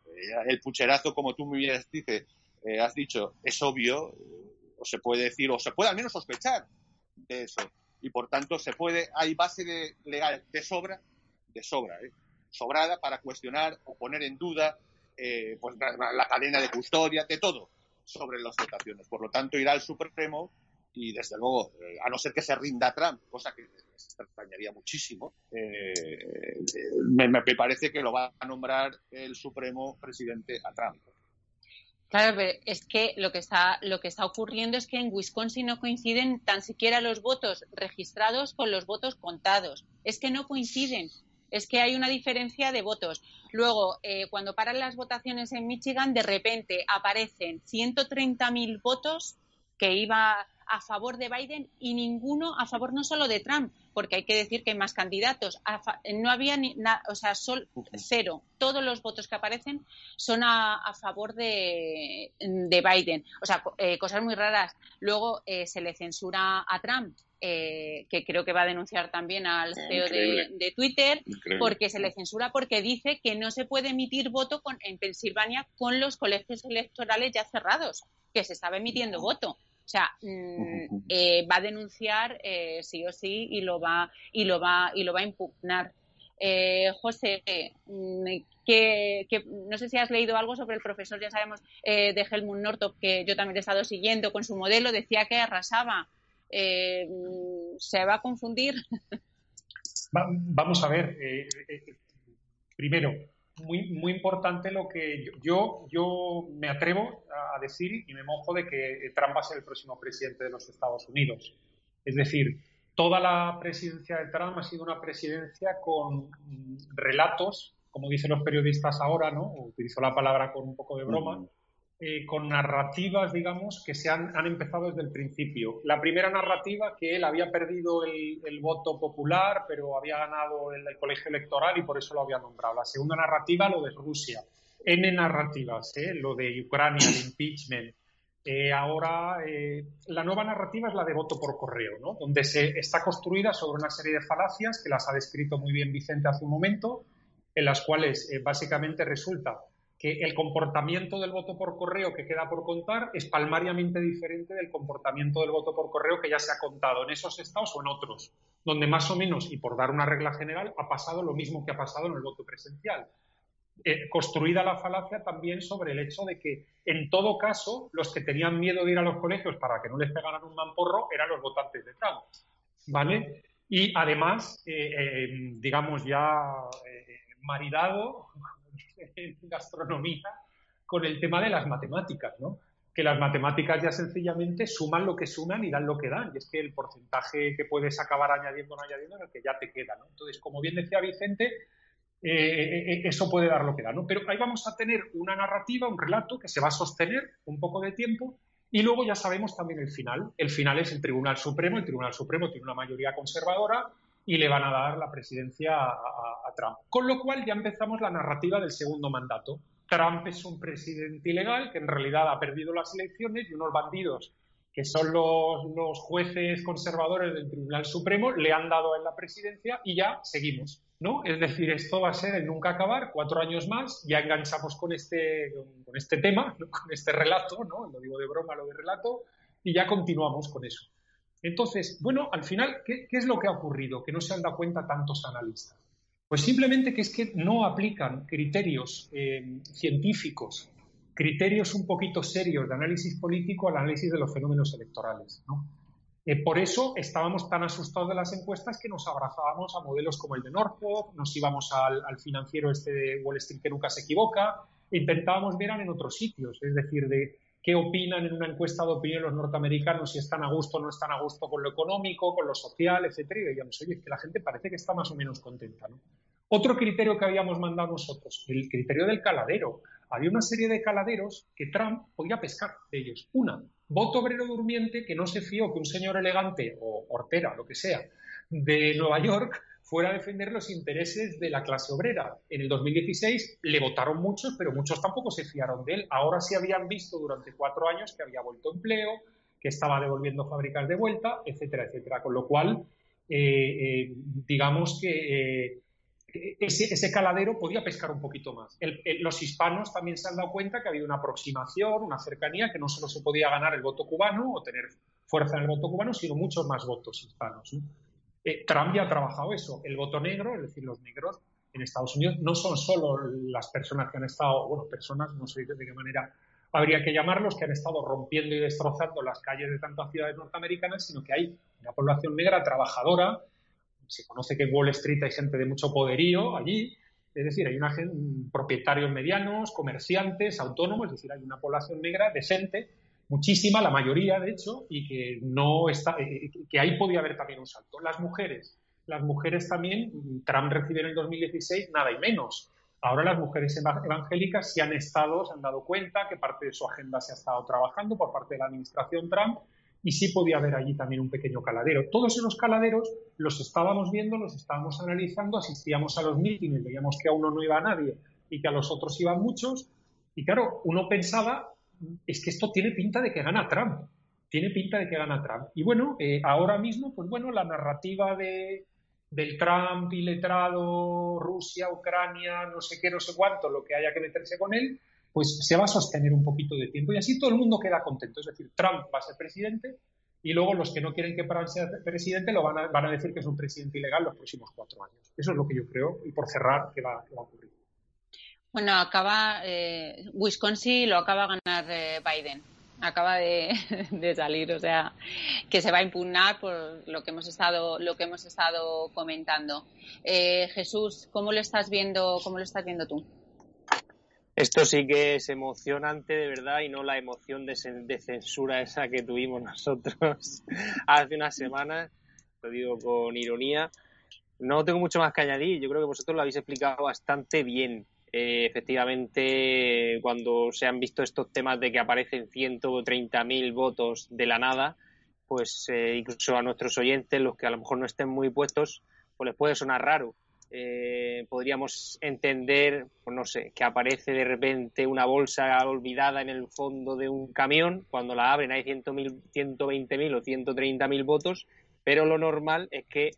el pucherazo, como tú muy bien eh, has dicho, es obvio, o se puede decir, o se puede al menos sospechar de eso. Y por tanto, se puede, hay base de, legal de sobra, de sobra, ¿eh? sobrada para cuestionar o poner en duda eh, pues, la, cadena de custodia, de todo sobre las votaciones. Por lo tanto, irá al Supremo y, desde luego, a no ser que se rinda Trump, cosa que extrañaría muchísimo, me, me, parece que lo va a nombrar el Supremo presidente a Trump. Claro, pero es que lo que está lo que está ocurriendo es que en Wisconsin no coinciden tan siquiera los votos registrados con los votos contados. Es que no coinciden. Es que hay una diferencia de votos. Luego, eh, cuando paran las votaciones en Michigan, de repente aparecen 130.000 votos que iba a favor de Biden y ninguno a favor no solo de Trump, porque hay que decir que hay más candidatos. no había ni o sea, sol, cero. Todos los votos que aparecen son a, favor de, Biden. O sea, eh, cosas muy raras. Luego eh, se le censura a Trump. Eh, que creo que va a denunciar también al CEO de, Twitter, porque se le censura porque dice que no se puede emitir voto en Pensilvania con los colegios electorales ya cerrados, que se estaba emitiendo voto. O sea, mm, eh, va a denunciar eh, sí o sí y lo va y lo va y lo va a impugnar. Eh, José, mm, que, no sé si has leído algo sobre el profesor, ya sabemos, de Helmut Nortop, que yo también he estado siguiendo con su modelo, decía que arrasaba. Mm, ¿Se va a confundir? vamos a ver. primero, muy, muy importante lo que yo, yo me atrevo a decir y me mojo de que Trump va a ser el próximo presidente de los Estados Unidos. Es decir, toda la presidencia de Trump ha sido una presidencia con relatos, como dicen los periodistas ahora, ¿no? Utilizo la palabra con un poco de broma, eh, con narrativas, digamos, que se han, han, empezado desde el principio. La primera narrativa, que él había perdido el, voto popular, pero había ganado el, colegio electoral y por eso lo había nombrado. La segunda narrativa, lo de Rusia. N narrativas, ¿eh? lo de Ucrania, el impeachment. Eh, ahora, la nueva narrativa es la de voto por correo, ¿no? donde se está construida sobre una serie de falacias que las ha descrito muy bien Vicente hace un momento, en las cuales básicamente resulta que el comportamiento del voto por correo que queda por contar es palmariamente diferente del comportamiento del voto por correo que ya se ha contado en esos estados o en otros, donde más o menos, y por dar una regla general, ha pasado lo mismo que ha pasado en el voto presencial. Eh, construida la falacia también sobre el hecho de que, en todo caso, los que tenían miedo de ir a los colegios para que no les pegaran un mamporro eran los votantes de Trump. ¿Vale? Y además, eh, eh, digamos, ya maridado en gastronomía con el tema de las matemáticas, ¿no? Que las matemáticas ya sencillamente suman lo que suman y dan lo que dan. Y es que el porcentaje que puedes acabar añadiendo o no añadiendo es el que ya te queda, ¿no? Entonces, como bien decía Vicente, eh, eh, eh, eso puede dar lo que da, ¿no? Pero ahí vamos a tener una narrativa, un relato que se va a sostener un poco de tiempo y luego ya sabemos también el final. El final es el Tribunal Supremo. El Tribunal Supremo tiene una mayoría conservadora y le van a dar la presidencia a, Trump. Con lo cual ya empezamos la narrativa del segundo mandato. Trump es un presidente ilegal que en realidad ha perdido las elecciones y unos bandidos que son los, los jueces conservadores del Tribunal Supremo le han dado en la presidencia y ya seguimos. ¿no? Es decir, esto va a ser el nunca acabar, cuatro años más, ya enganchamos con este, con este tema, con este relato, ¿no? Lo digo de broma, lo de relato, y ya continuamos con eso. Entonces, bueno, al final, ¿qué, es lo que ha ocurrido? Que no se han dado cuenta tantos analistas. Pues simplemente que es que no aplican criterios eh, científicos, criterios un poquito serios de análisis político al análisis de los fenómenos electorales. ¿no? Eh, por eso estábamos tan asustados de las encuestas que nos abrazábamos a modelos como el de Norfolk, nos íbamos al, financiero este de Wall Street que nunca se equivoca, e intentábamos ver en otros sitios, es decir, de qué opinan en una encuesta de opinión los norteamericanos, si están a gusto o no están a gusto con lo económico, con lo social, etcétera, y veíamos, oye, es que la gente parece que está más o menos contenta. Otro criterio que habíamos mandado nosotros, el criterio del caladero. Había una serie de caladeros que Trump podía pescar de ellos. Una, voto obrero durmiente que no se fió que un señor elegante o hortera, lo que sea, de Nueva York fuera a defender los intereses de la clase obrera. En el 2016 le votaron muchos, pero muchos tampoco se fiaron de él. Ahora sí habían visto durante cuatro años que había vuelto empleo, que estaba devolviendo fábricas de vuelta, etcétera, etcétera. Con lo cual, eh, eh, digamos que eh, ese, caladero podía pescar un poquito más. los hispanos también se han dado cuenta que ha habido una aproximación, una cercanía, que no solo se podía ganar el voto cubano o tener fuerza en el voto cubano, sino muchos más votos hispanos. Eh, Trump ya ha trabajado eso. El voto negro, es decir, los negros en Estados Unidos, no son solo las personas que han estado, bueno, personas, no sé de qué manera habría que llamarlos, que han estado rompiendo y destrozando las calles de tantas ciudades norteamericanas, sino que hay una población negra trabajadora se conoce que en Wall Street hay gente de mucho poderío allí, es decir, hay una gente, propietarios medianos, comerciantes, autónomos, es decir, hay una población negra decente, muchísima, la mayoría de hecho, y que no está, eh, que ahí podía haber también un salto. Las mujeres, las mujeres también, Trump recibió en el 2016 nada y menos. Ahora las mujeres evangélicas se han estado, se han dado cuenta que parte de su agenda se ha estado trabajando por parte de la administración Trump y sí podía haber allí también un pequeño caladero. Todos esos caladeros los estábamos viendo, los estábamos analizando, asistíamos a los mítines, veíamos que a uno no iba nadie y que a los otros iban muchos. Y claro, uno pensaba, es que esto tiene pinta de que gana Trump, tiene pinta de que gana Trump. Y bueno, eh, ahora mismo, pues bueno, la narrativa de, del Trump iletrado, Rusia, Ucrania, no sé qué, no sé cuánto, lo que haya que meterse con él, pues se va a sostener un poquito de tiempo y así todo el mundo queda contento. Es decir, Trump va a ser presidente y luego los que no quieren que Trump sea presidente lo van a, van a decir que es un presidente ilegal los próximos cuatro años. Eso es lo que yo creo y por cerrar, ¿qué va, a ocurrir? Bueno, acaba eh, Wisconsin lo acaba de ganar eh, Biden acaba de, salir, o sea, que se va a impugnar por lo que hemos estado, lo que hemos estado comentando. Eh, Jesús, ¿cómo lo estás viendo, cómo lo estás viendo tú? Esto sí que es emocionante de verdad y no la emoción de, censura esa que tuvimos nosotros hace unas semanas, lo digo con ironía. No tengo mucho más que añadir, yo creo que vosotros lo habéis explicado bastante bien. Eh, efectivamente, cuando se han visto estos temas de que aparecen 130.000 votos de la nada, pues eh, incluso a nuestros oyentes, los que a lo mejor no estén muy puestos, pues les puede sonar raro. Eh, podríamos entender, pues no sé, que aparece de repente una bolsa olvidada en el fondo de un camión, cuando la abren hay 120.000 o 130.000 votos, pero lo normal es que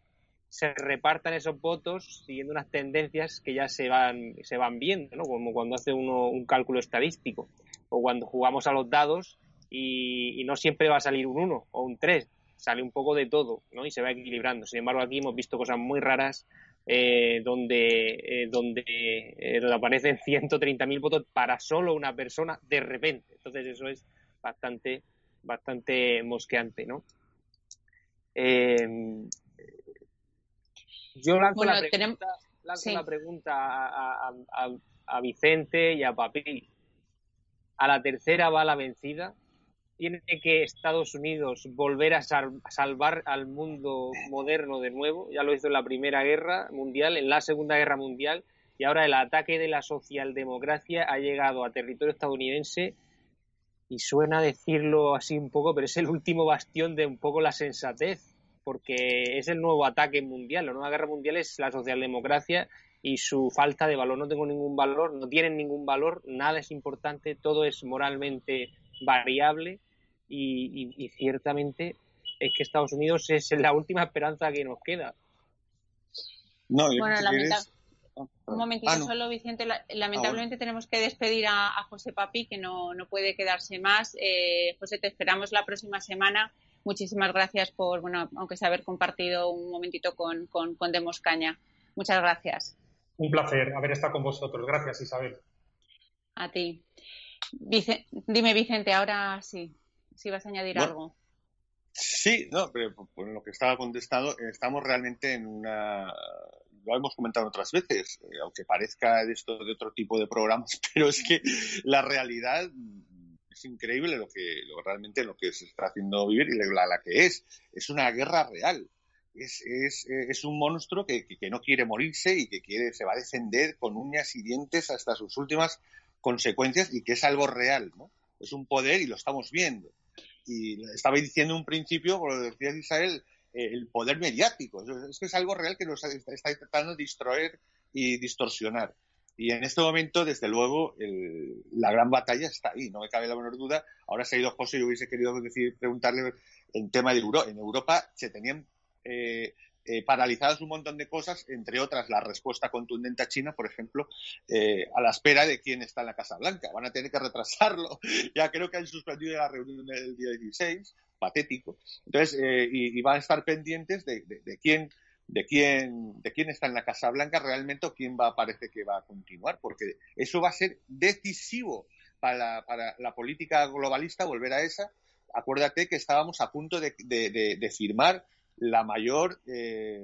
se repartan esos votos siguiendo unas tendencias que ya se van, se van viendo, ¿no? Como cuando hace uno un cálculo estadístico o cuando jugamos a los dados y, no siempre va a salir un 1 o un 3, sale un poco de todo, ¿no? Y se va equilibrando. Sin embargo, aquí hemos visto cosas muy raras eh, donde, eh, donde, eh, donde aparecen 130.000 votos para solo una persona de repente. Entonces eso es bastante, bastante mosqueante, ¿no? Yo lanzo la pregunta, la pregunta a, a, Vicente y a Papi. ¿A la tercera va la vencida? ¿Tiene que Estados Unidos volver a, salvar al mundo moderno de nuevo? Ya lo hizo en la Primera Guerra Mundial, en la Segunda Guerra Mundial, y ahora el ataque de la socialdemocracia ha llegado a territorio estadounidense y suena decirlo así un poco, pero es el último bastión de un poco la sensatez porque es el nuevo ataque mundial. La nueva guerra mundial es la socialdemocracia y su falta de valor. No tengo ningún valor, no tienen ningún valor, nada es importante, todo es moralmente variable y, ciertamente es que Estados Unidos es la última esperanza que nos queda. No, bueno, Un momentito ah, solo, Vicente. lamentablemente ah, tenemos que despedir a, José Papi, que no, puede quedarse más. Eh, José, te esperamos la próxima semana muchísimas gracias por, bueno, aunque sea haber compartido un momentito con, con, con Demos Caña. Muchas gracias. Un placer haber estado con vosotros. Gracias, Isabel. A ti. dime, Vicente, ahora sí, si vas a añadir algo. Sí, no, pero por lo que estaba contestado, estamos realmente en una. Lo hemos comentado otras veces, eh, aunque parezca de esto de otro tipo de programas, pero es que la realidad es increíble lo que lo, realmente lo que se está haciendo vivir y la, la que es. Es una guerra real. Es, es, es un monstruo que, que, no quiere morirse y que quiere, se va a defender con uñas y dientes hasta sus últimas consecuencias y que es algo real, ¿no? Es un poder y lo estamos viendo. Y estaba diciendo un principio, como decía Israel, eh, el poder mediático. Es que es algo real que nos está, está intentando distraer y distorsionar. Y en este momento, desde luego, la gran batalla está ahí, no me cabe la menor duda. Ahora se ha ido José y hubiese querido decir, preguntarle el tema de Europa. En Europa se tenían eh, eh, paralizadas un montón de cosas, entre otras la respuesta contundente a China, por ejemplo, eh, a la espera de quién está en la Casa Blanca. Van a tener que retrasarlo. Ya creo que han suspendido la reunión del día 16, patético. Entonces, y, van a estar pendientes de quién de quién, de quién está en la Casa Blanca realmente o quién va, parece que va a continuar, porque eso va a ser decisivo para la, política globalista, volver a esa. Acuérdate que estábamos a punto de, firmar la mayor, eh,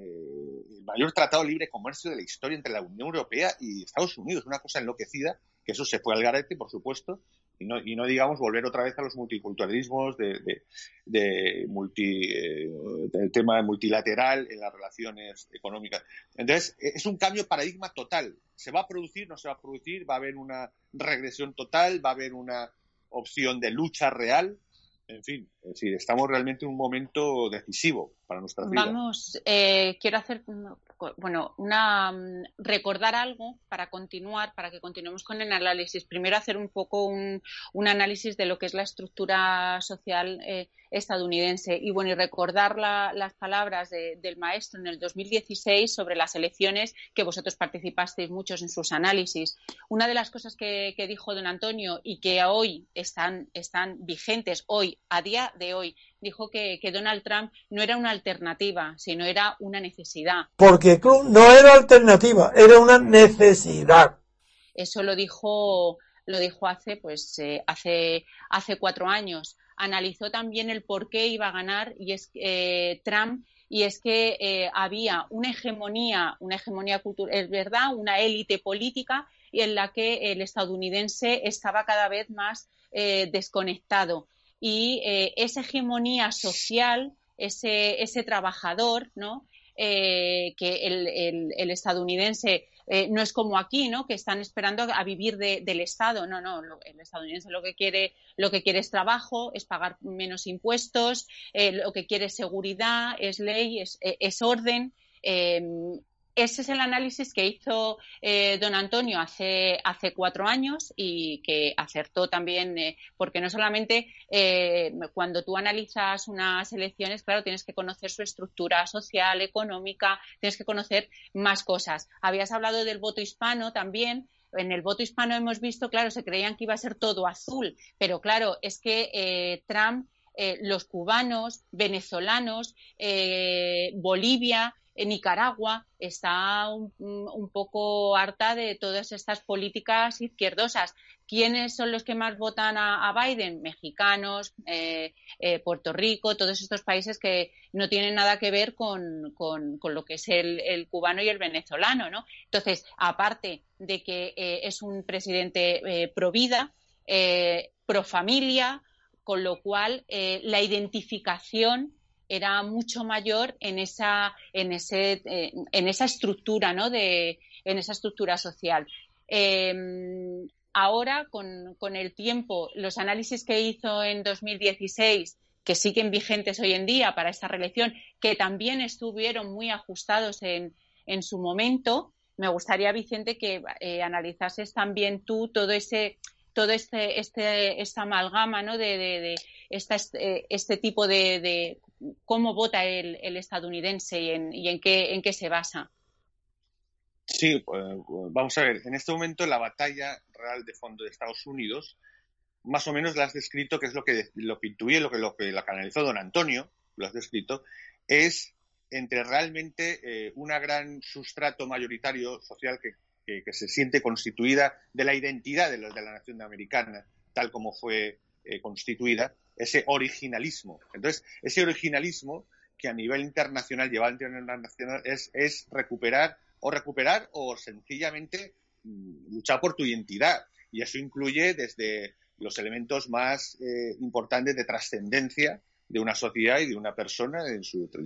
el mayor tratado de libre comercio de la historia entre la Unión Europea y Estados Unidos, una cosa enloquecida, que eso se fue al garete, por supuesto, y no, y no digamos volver otra vez a los multiculturalismos de, de, multi, eh, del tema multilateral en las relaciones económicas. Entonces, es un cambio de paradigma total. ¿Se va a producir? ¿No se va a producir? ¿Va a haber una regresión total? ¿Va a haber una opción de lucha real? En fin, es decir, estamos realmente en un momento decisivo para. Vamos, eh, quiero hacer bueno, una, mm, recordar algo para continuar, para que continuemos con el análisis. Primero hacer un poco un, análisis de lo que es la estructura social eh, estadounidense y bueno, y recordar las palabras del maestro en el 2016 sobre las elecciones que vosotros participasteis muchos en sus análisis. Una de las cosas que, que dijo don Antonio y que hoy están, están vigentes, hoy, a día de hoy, dijo que, Donald Trump no era una alternativa, sino era una necesidad. Porque no era alternativa, era una necesidad. Eso lo dijo, lo dijo hace, pues, eh, hace, hace cuatro años. Analizó también el por qué iba a ganar y es eh, Trump y es que eh, había una hegemonía, una hegemonía cultural, es verdad, una élite política y en la que el estadounidense estaba cada vez más desconectado y eh, esa hegemonía social, ese, ese trabajador, ¿no? Eh, que el, estadounidense eh, no es como aquí, ¿no? Que están esperando a vivir del Estado. No, no. el estadounidense lo que quiere, lo que quiere es trabajo, es pagar menos impuestos, lo que quiere es seguridad, es ley, es, es orden. Ese es el análisis que hizo eh, don Antonio hace, hace cuatro años y que acertó también, eh, porque no solamente eh, cuando tú analizas unas elecciones, claro, tienes que conocer su estructura social, económica, tienes que conocer más cosas. Habías hablado del voto hispano también. En el voto hispano hemos visto, claro, se creían que iba a ser todo azul, pero claro, es que Trump, los cubanos, venezolanos, Bolivia, Nicaragua está un, poco harta de todas estas políticas izquierdosas. ¿Quiénes son los que más votan a, Biden? Mexicanos, eh, eh, Puerto Rico, todos estos países que no tienen nada que ver con, lo que es el, cubano y el venezolano, ¿no? Entonces, aparte de que eh, es un presidente pro vida, pro familia, con lo cual la identificación era mucho mayor en esa, en ese, eh, en esa estructura, ¿no? De, en esa estructura social. Em, ahora, con, con, el tiempo, los análisis que hizo en 2016, que siguen vigentes hoy en día para esta reelección, que también estuvieron muy ajustados en, en su momento, me gustaría, Vicente, que eh, analizases también tú todo ese todo este, este, esta amalgama ¿no? de, de, esta, este, este tipo de, cómo vota el, el estadounidense y, en, y en, qué, en qué se basa. Sí, pues, vamos a ver, en este momento la batalla real de fondo de Estados Unidos, más o menos la has descrito, que es lo que, lo que lo que, lo que la canalizó don Antonio, lo has descrito, es entre realmente eh, una gran sustrato mayoritario social que, que, se siente constituida de la identidad de, los, de la nación americana, tal como fue eh, constituida, ese originalismo. Entonces, ese originalismo que a nivel internacional, llevado a nivel internacional, es, recuperar o recuperar o sencillamente mm, luchar por tu identidad. Y eso incluye desde los elementos más eh, importantes de trascendencia de una sociedad y de una persona,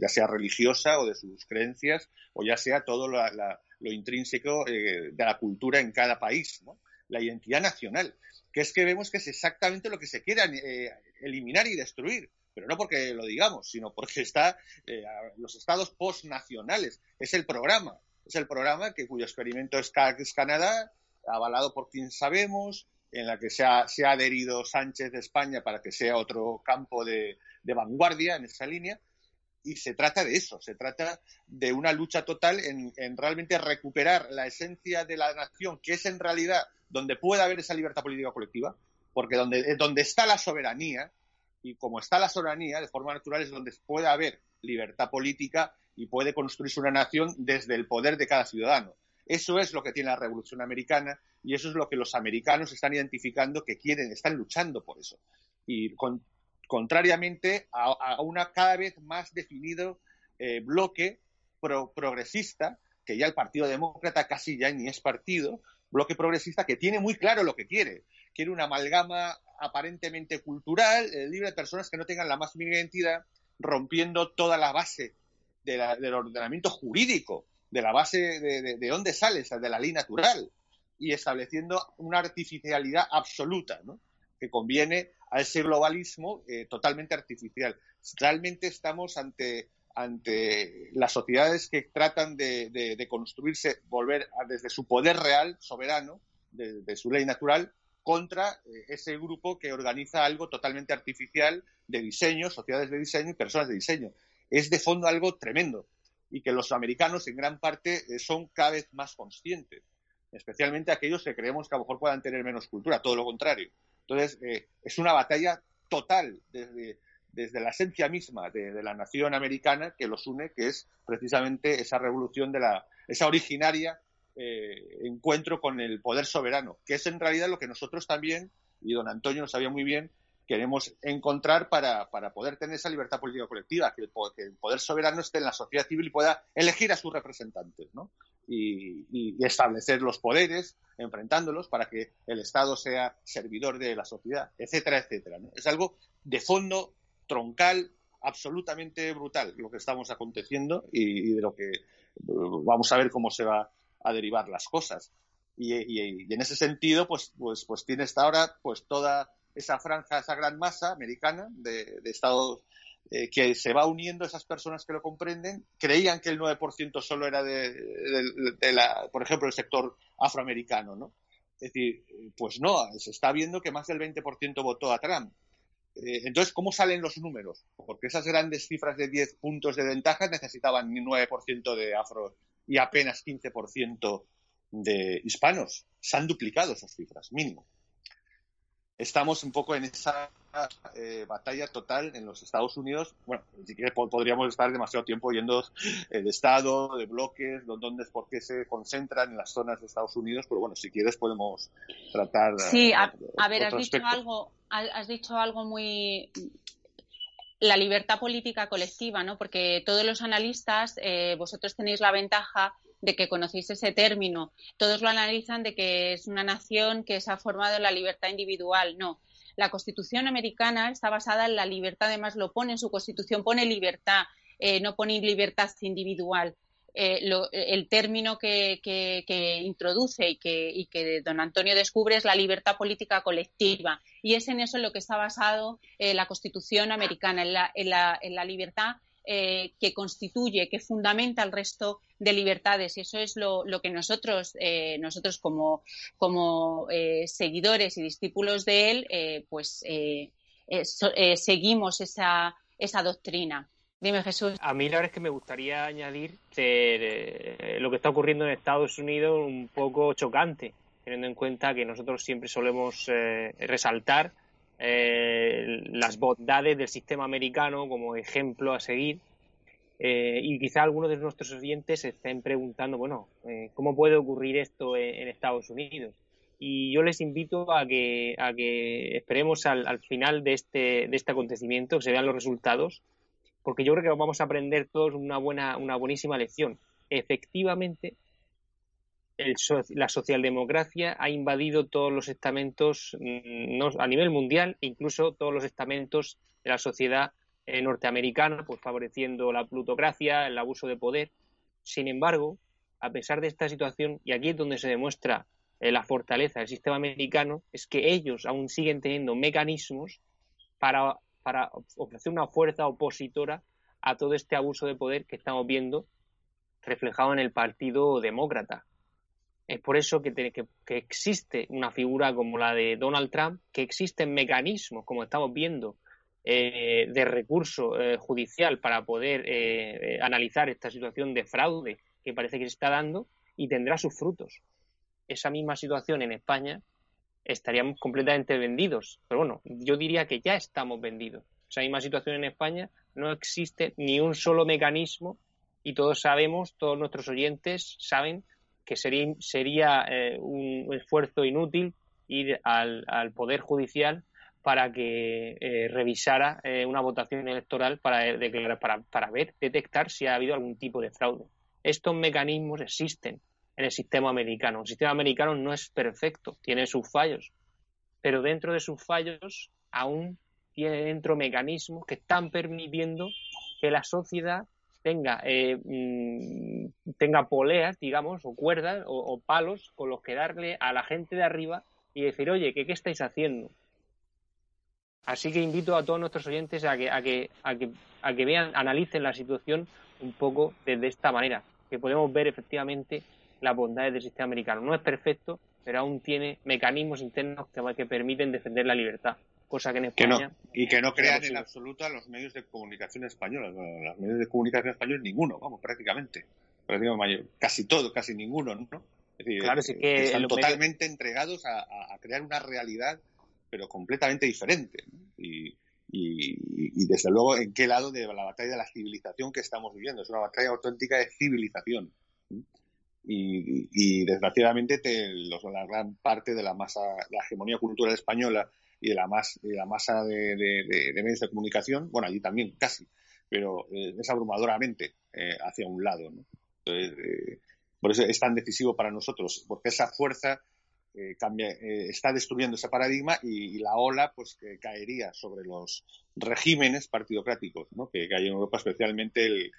ya sea religiosa o de sus creencias, o ya sea todo lo intrínseco eh, de la cultura en cada país, la identidad nacional, que es que vemos que es exactamente lo que se quiere eh, eliminar y destruir, pero no porque lo digamos, sino porque está eh, los estados postnacionales, es el programa, es el programa que cuyo experimento es, Canadá, avalado por quien sabemos, en la que se ha, adherido Sánchez de España para que sea otro campo de, vanguardia en esa línea. Y se trata de eso, se trata de una lucha total en, realmente recuperar la esencia de la nación, que es en realidad donde puede haber esa libertad política colectiva, porque donde, donde está la soberanía, y como está la soberanía, de forma natural es donde puede haber libertad política y puede construirse una nación desde el poder de cada ciudadano. Eso es lo que tiene la Revolución Americana y eso es lo que los americanos están identificando que quieren, están luchando por eso. Y contrariamente a, un cada vez más definido eh, bloque progresista, que ya el Partido Demócrata casi ya ni es partido, bloque progresista que tiene muy claro lo que quiere. Quiere una amalgama aparentemente cultural, eh, libre de personas que no tengan la más mínima identidad, rompiendo toda la base del ordenamiento jurídico de la base de, de, dónde sale, de la ley natural, y estableciendo una artificialidad absoluta, ¿no? que conviene a ese globalismo eh, totalmente artificial. Realmente estamos ante, ante las sociedades que tratan de, de construirse, volver desde su poder real, soberano, de, su ley natural, contra eh, ese grupo que organiza algo totalmente artificial de diseño, sociedades de diseño y personas de diseño. Es de fondo algo tremendo y que los americanos en gran parte eh, son cada vez más conscientes, especialmente aquellos que creemos que a lo mejor puedan tener menos cultura, todo lo contrario. Entonces, eh, es una batalla total desde, desde la esencia misma de, la nación americana que los une, que es precisamente esa revolución de la, esa originaria eh, encuentro con el poder soberano, que es en realidad lo que nosotros también, y don Antonio lo sabía muy bien, queremos encontrar para, poder tener esa libertad política colectiva, que el, poder soberano esté en la sociedad civil y pueda elegir a sus representantes, ¿no? Y, establecer los poderes, enfrentándolos para que el Estado sea servidor de la sociedad, etcétera, etcétera. Es algo de fondo troncal, absolutamente brutal lo que estamos aconteciendo y, de lo que vamos a ver cómo se va a derivar las cosas. Y, en ese sentido, pues, pues, pues tiene hasta ahora pues toda esa franja, esa gran masa americana de, estados eh, que se va uniendo esas personas que lo comprenden. Creían que el 9% solo era de, la, por ejemplo, el sector afroamericano, ¿no? Es decir, pues no, se está viendo que más del 20% votó a Trump. Eh, entonces, ¿cómo salen los números? Porque esas grandes cifras de 10 puntos de ventaja necesitaban 9% de afro y apenas 15% de hispanos. Se han duplicado esas cifras, mínimo estamos un poco en esa eh, batalla total en los Estados Unidos. Bueno, si quieres podríamos estar demasiado tiempo yendo eh, de Estado, de bloques, dónde es por qué se concentran en las zonas de Estados Unidos, pero bueno, si quieres podemos tratar. Sí, a, a ver, has dicho algo, has dicho algo muy la libertad política colectiva, ¿no? Porque todos los analistas, eh, vosotros tenéis la ventaja de que conocéis ese término. Todos lo analizan de que es una nación que se ha formado en la libertad individual. No. La Constitución americana está basada en la libertad, además lo pone en su Constitución, pone libertad, eh, no pone libertad individual. Eh, el término que, introduce y que, don Antonio descubre es la libertad política colectiva. Y es en eso en lo que está basado eh, la Constitución americana, en la libertad eh, que constituye, que fundamenta el resto de libertades. Y eso es lo, que nosotros, eh, nosotros como, eh, seguidores y discípulos de él, pues seguimos esa, esa doctrina. Dime, Jesús. A mí la verdad es que me gustaría añadir lo que está ocurriendo en Estados Unidos un poco chocante, teniendo en cuenta que nosotros siempre solemos resaltar eh, las bondades del sistema americano como ejemplo a seguir. Eh, y quizá algunos de nuestros oyentes se estén preguntando, bueno, eh, ¿cómo puede ocurrir esto en, Estados Unidos? Y yo les invito a que, a que esperemos al, final de este, de este acontecimiento, que se vean los resultados, porque yo creo que vamos a aprender todos una, buena, una buenísima lección. Efectivamente, la socialdemocracia ha invadido todos los estamentos mm, a nivel mundial, incluso todos los estamentos de la sociedad eh, norteamericana, pues favoreciendo la plutocracia, el abuso de poder. Sin embargo, a pesar de esta situación, y aquí es donde se demuestra eh, la fortaleza del sistema americano, es que ellos aún siguen teniendo mecanismos para, para ofrecer una fuerza opositora a todo este abuso de poder que estamos viendo reflejado en el Partido Demócrata. Es por eso que, que, existe una figura como la de Donald Trump, que existen mecanismos, como estamos viendo, eh, de recurso eh, judicial para poder eh, analizar esta situación de fraude que parece que se está dando y tendrá sus frutos. Esa misma situación en España estaríamos completamente vendidos. Pero bueno, yo diría que ya estamos vendidos. Esa misma situación en España no existe ni un solo mecanismo y todos sabemos, todos nuestros oyentes saben que sería, eh, un esfuerzo inútil ir al, Poder Judicial para que eh, revisara eh, una votación electoral para, declarar, para ver, detectar si ha habido algún tipo de fraude. Estos mecanismos existen en el sistema americano. El sistema americano no es perfecto, tiene sus fallos, pero dentro de sus fallos aún tiene dentro mecanismos que están permitiendo que la sociedad tenga, eh, mm, tenga poleas, digamos, o cuerdas o, palos con los que darle a la gente de arriba y decir, oye, ¿qué, estáis haciendo? Así que invito a todos nuestros oyentes a que, a que, a que, a que vean, analicen la situación un poco desde esta manera, que podemos ver efectivamente las bondades del sistema americano. No es perfecto, pero aún tiene mecanismos internos que, que permiten defender la libertad cosa que en España... y que no crean en absoluto a los medios de comunicación españoles. los medios de comunicación españoles ninguno, vamos, prácticamente. casi todo, casi ninguno, ¿no? Es decir, claro, que están totalmente entregados a, crear una realidad, pero completamente diferente. Y, y, desde luego, ¿en qué lado de la batalla de la civilización que estamos viviendo? Es una batalla auténtica de civilización. Y, desgraciadamente la gran parte de la masa, la hegemonía cultural española y de la, más, de la masa de, medios de comunicación, bueno, allí también casi, pero eh, es abrumadoramente eh, hacia un lado. ¿no? Eh, por eso es tan decisivo para nosotros, porque esa fuerza cambia, está destruyendo ese paradigma y, la ola pues caería sobre los regímenes partidocráticos que, hay en Europa, especialmente el,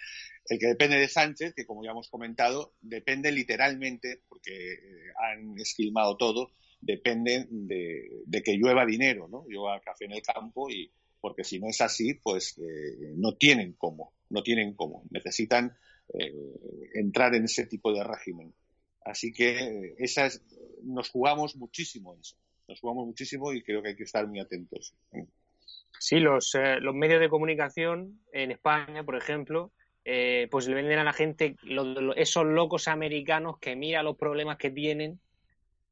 el, que depende de Sánchez, que como ya hemos comentado, depende literalmente, porque han esquilmado todo, dependen de, que llueva dinero, ¿no? Llueva café en el campo y, porque si no es así, pues eh, no tienen cómo, no tienen cómo, necesitan eh, entrar en ese tipo de régimen. Así que esa nos jugamos muchísimo eso, nos jugamos muchísimo y creo que hay que estar muy atentos. Sí, los, los medios de comunicación en España, por ejemplo, pues le venden a la gente esos locos americanos que mira los problemas que tienen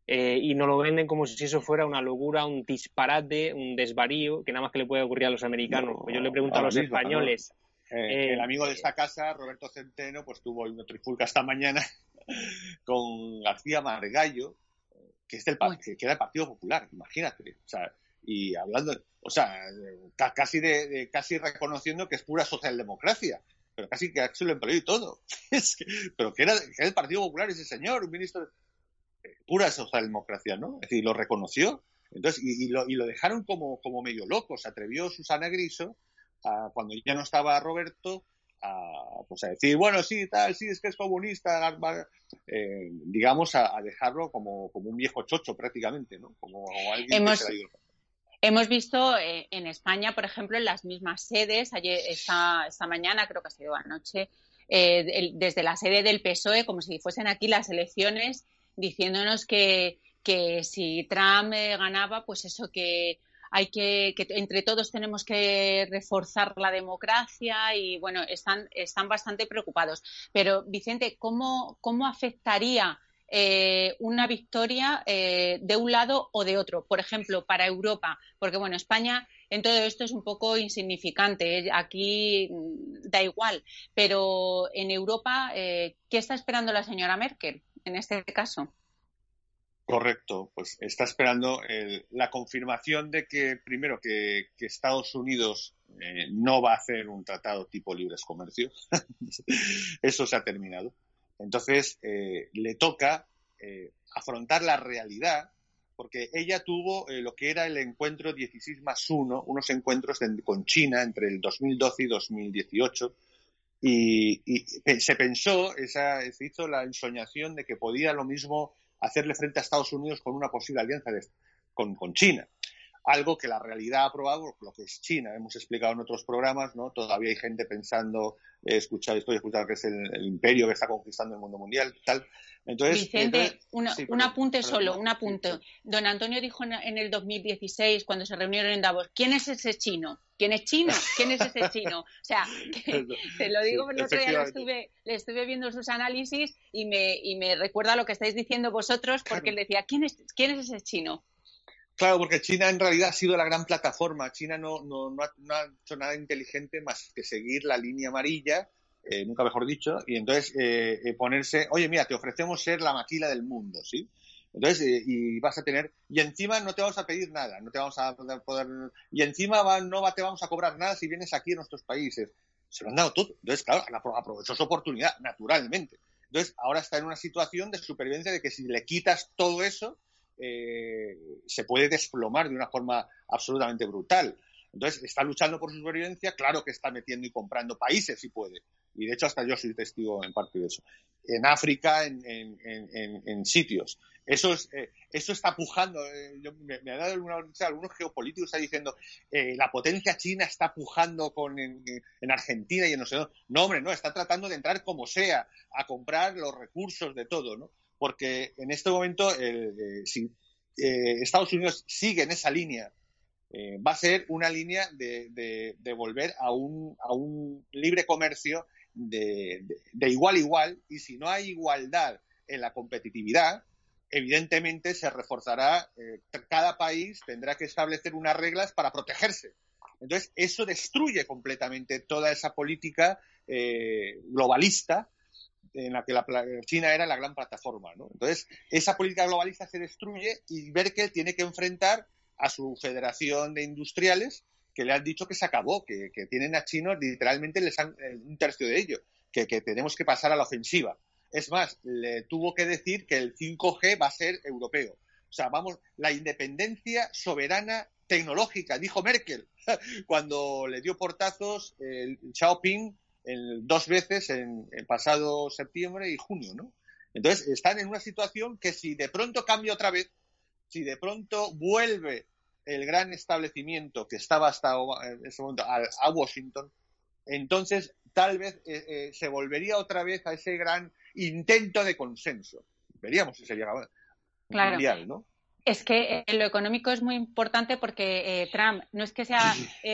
eh, y nos lo venden como si eso fuera una locura, un disparate, un desvarío, que nada más que le puede ocurrir a los americanos. Pues yo le pregunto a los españoles. Eh, el amigo de esta casa, Roberto Centeno, pues tuvo una trifulca esta mañana con García Margallo, que es del que era del Partido Popular, imagínate. O sea, y hablando, o sea, casi de, casi reconociendo que es pura socialdemocracia, pero casi que se lo empleó y todo. pero que era, que era, el Partido Popular ese señor, un ministro pura socialdemocracia, ¿no? Es decir, lo reconoció. Entonces, y, lo, y lo, dejaron como, como, medio loco. Se atrevió Susana Griso, cuando ya no estaba Roberto, a, pues a decir, bueno, sí, tal, sí, es que es comunista, eh, digamos, a, dejarlo como, como, un viejo chocho prácticamente, ¿no? Como, alguien hemos, Hemos visto eh, en España, por ejemplo, en las mismas sedes, ayer, esta, esta mañana, creo que ha sido anoche, eh, desde la sede del PSOE, como si fuesen aquí las elecciones, diciéndonos que, que si Trump eh, ganaba, pues eso que hay que, que entre todos tenemos que reforzar la democracia y bueno, están, están bastante preocupados. Pero Vicente, ¿cómo, cómo afectaría eh, una victoria eh, de un lado o de otro? Por ejemplo, para Europa, porque bueno, España en todo esto es un poco insignificante. Aquí mm, da igual, pero en Europa, ¿qué está esperando la señora Merkel? En este caso. Correcto, pues está esperando la confirmación de que, primero, que, Estados Unidos eh, no va a hacer un tratado tipo libres comercio. Eso se ha terminado. Entonces, eh, le toca eh, afrontar la realidad, porque ella tuvo lo que era el encuentro 16 más 1, unos encuentros con China entre el 2012 y 2018, y, se pensó, esa, se hizo la ensoñación de que podía lo mismo hacerle frente a Estados Unidos con una posible alianza con, con, China. Algo que la realidad ha probado, lo que es China, hemos explicado en otros programas, ¿no? Todavía hay gente pensando, he escuchado, estoy escuchando que es el, imperio que está conquistando el mundo mundial, tal. Entonces, Vicente, un apunte solo, un apunte. Don Antonio dijo en el 2016, cuando se reunieron en Davos, ¿quién es ese chino? ¿Quién es chino? ¿Quién es ese chino? O sea, te lo digo porque otro día le estuve, le estuve viendo sus análisis y me, y me recuerda lo que estáis diciendo vosotros, porque él decía, ¿quién es, ¿quién es ese chino? Claro, porque China en realidad ha sido la gran plataforma. China no, no, no, ha, hecho nada inteligente más que seguir la línea amarilla, eh, nunca mejor dicho, y entonces eh, eh, ponerse, oye, mira, te ofrecemos ser la maquila del mundo, ¿sí? Entonces, y vas a tener, y encima no te vamos a pedir nada, no te vamos a poder, y encima no te vamos a cobrar nada si vienes aquí a nuestros países. Se lo han dado todo. Entonces, claro, aprovechó su oportunidad, naturalmente. Entonces, ahora está en una situación de supervivencia de que si le quitas todo eso, eh, se puede desplomar de una forma absolutamente brutal. Entonces, está luchando por su supervivencia, claro que está metiendo y comprando países si puede. Y de hecho, hasta yo soy testigo en parte de eso. En África, en, sitios. Eso, es, eh, eso está pujando. Eh, me, ha dado alguna, algunos geopolíticos está diciendo la potencia china está pujando con, en, Argentina y en no sé No, hombre, no, está tratando de entrar como sea a comprar los recursos de todo, ¿no? Porque en este momento, eh, eh, si eh, Estados Unidos sigue en esa línea, va a ser una línea de, volver a un, a un, libre comercio de, igual a igual, y si no hay igualdad en la competitividad, evidentemente se reforzará, cada país tendrá que establecer unas reglas para protegerse. Entonces, eso destruye completamente toda esa política globalista en la que la, China era la gran plataforma. ¿no? Entonces, esa política globalista se destruye y Merkel tiene que enfrentar a su federación de industriales que le han dicho que se acabó, que, tienen a chinos, literalmente les han, eh, un tercio de ello, que, tenemos que pasar a la ofensiva. Es más, le tuvo que decir que el 5G va a ser europeo. O sea, vamos, la independencia soberana tecnológica, dijo Merkel, cuando le dio portazos el Xiaoping dos veces en, el pasado septiembre y junio, ¿no? Entonces están en una situación que si de pronto cambia otra vez, si de pronto vuelve el gran establecimiento que estaba hasta en ese momento a, Washington, entonces tal vez eh, eh, se volvería otra vez a ese gran intento de consenso. Veríamos si se llegaba claro. mundial, ¿no? Es que eh, lo económico es muy importante porque Trump no es que sea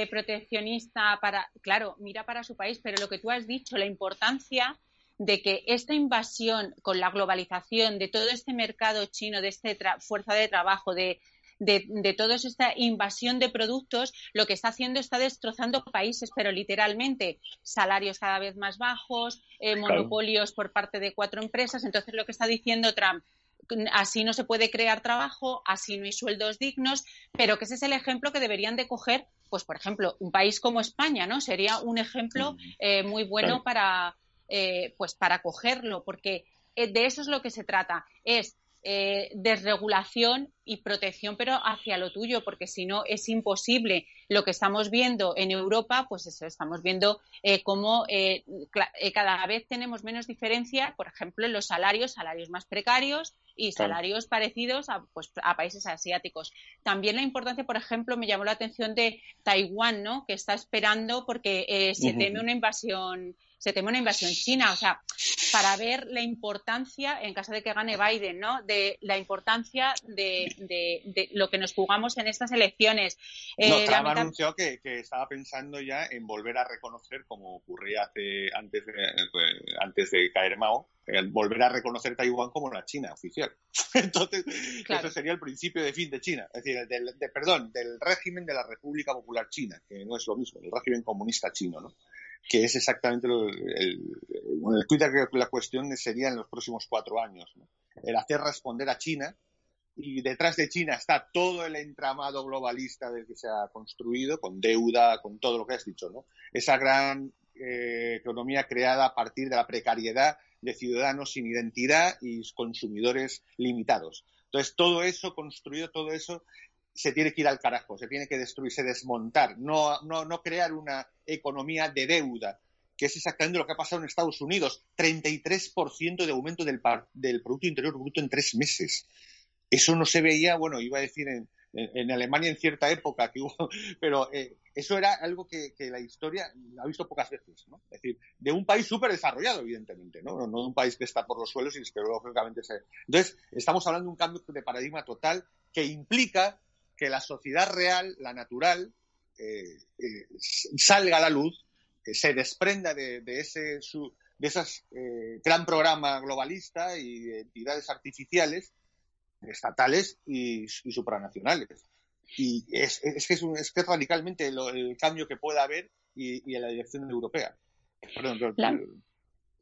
proteccionista para, claro, mira para su país, pero lo que tú has dicho, la importancia de que esta invasión con la globalización de todo este mercado chino, de esta fuerza de trabajo, de, de, toda esta invasión de productos, lo que está haciendo está destrozando países, pero literalmente salarios cada vez más bajos, eh, monopolios por parte de cuatro empresas. Entonces, lo que está diciendo Trump, así no se puede crear trabajo, así no hay sueldos dignos, pero que ese es el ejemplo que deberían de coger, pues por ejemplo, un país como España, ¿no? Sería un ejemplo eh, muy bueno para, eh, pues para cogerlo, porque de eso es lo que se trata, es eh, desregulación y protección, pero hacia lo tuyo, porque si no es imposible. Lo que estamos viendo en Europa, pues eso, estamos viendo eh, cómo eh, eh, cada vez tenemos menos diferencia, por ejemplo, en los salarios, salarios más precarios y salarios parecidos a, pues, a países asiáticos. También la importancia, por ejemplo, me llamó la atención de Taiwán, ¿no? que está esperando porque se teme una invasión se teme una invasión china. O sea, para ver la importancia, en caso de que gane Biden, ¿no? De la importancia de, lo que nos jugamos en estas elecciones. Eh, Trump anunció que, estaba pensando ya en volver a reconocer, como ocurría hace, antes, de, pues, antes de caer Mao, volver a reconocer Taiwán como la China oficial. Entonces, eso sería el principio de fin de China, es decir, del, perdón, del régimen de la República Popular China, que no es lo mismo, el régimen comunista chino, ¿no? Que es exactamente lo, el, que la cuestión sería en los próximos cuatro años, el hacer responder a China y detrás de China está todo el entramado globalista del que se ha construido, con deuda, con todo lo que has dicho, ¿no? Esa gran eh, economía creada a partir de la precariedad de ciudadanos sin identidad y consumidores limitados. Entonces, todo eso construido, todo eso se tiene que ir al carajo, se tiene que destruirse, desmontar, no, no, no crear una economía de deuda, que es exactamente lo que ha pasado en Estados Unidos, 33% de aumento del, del Producto Interior Bruto en tres meses. Eso no se veía, bueno, iba a decir en, en, Alemania en cierta época, que hubo, pero eh, eso era algo que, la historia ha visto pocas veces, ¿no? Es decir, de un país súper desarrollado, evidentemente, ¿no? No de un país que está por los suelos y que lógicamente se... Entonces, estamos hablando de un cambio de paradigma total que implica que la sociedad real, la natural, eh, eh, salga a la luz, que se desprenda de, ese de esas eh, gran programa globalista y de entidades artificiales, estatales y, supranacionales. Y es, que es, que radicalmente el cambio que pueda haber y, en la dirección europea.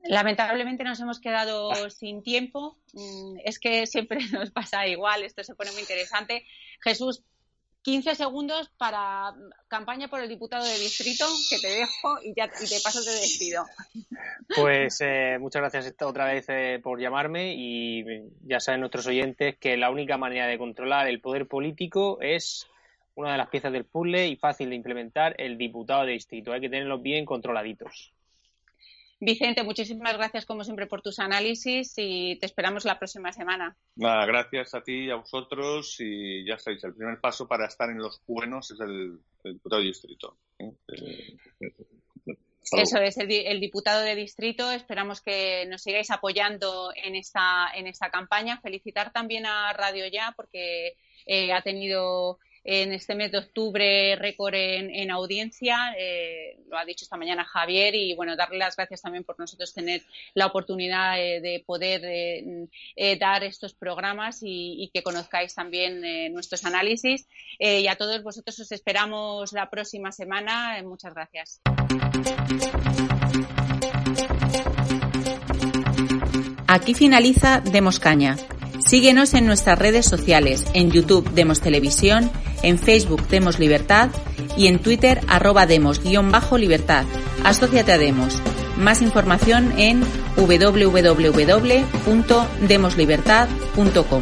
Lamentablemente nos hemos quedado ah. sin tiempo. Mm, es que siempre nos pasa igual. Esto se pone muy interesante. Jesús, 15 segundos para campaña por el diputado de distrito, que te dejo y, ya, y te paso te despido. Pues eh, muchas gracias otra vez eh, por llamarme y ya saben nuestros oyentes que la única manera de controlar el poder político es una de las piezas del puzzle y fácil de implementar el diputado de distrito. Hay que tenerlos bien controladitos. Vicente, muchísimas gracias como siempre por tus análisis y te esperamos la próxima semana. Nada, gracias a ti y a vosotros y ya sabéis, el primer paso para estar en los buenos es el, diputado de distrito. ¿eh? Eh, Eso es, el, diputado de distrito. Esperamos que nos sigáis apoyando en esta, en esta campaña. Felicitar también a Radio Ya porque eh, ha tenido en este mes de octubre récord en, audiencia, eh, lo ha dicho esta mañana Javier, y bueno, darle las gracias también por nosotros tener la oportunidad eh, de poder eh, dar estos programas y, que conozcáis también nuestros análisis. y a todos vosotros os esperamos la próxima semana. muchas gracias. Aquí finaliza Demos Caña Síguenos en nuestras redes sociales, en YouTube Demos Televisión, en Facebook Demos Libertad y en Twitter arroba demos-libertad. Asociate a Demos. Más información en www.demoslibertad.com.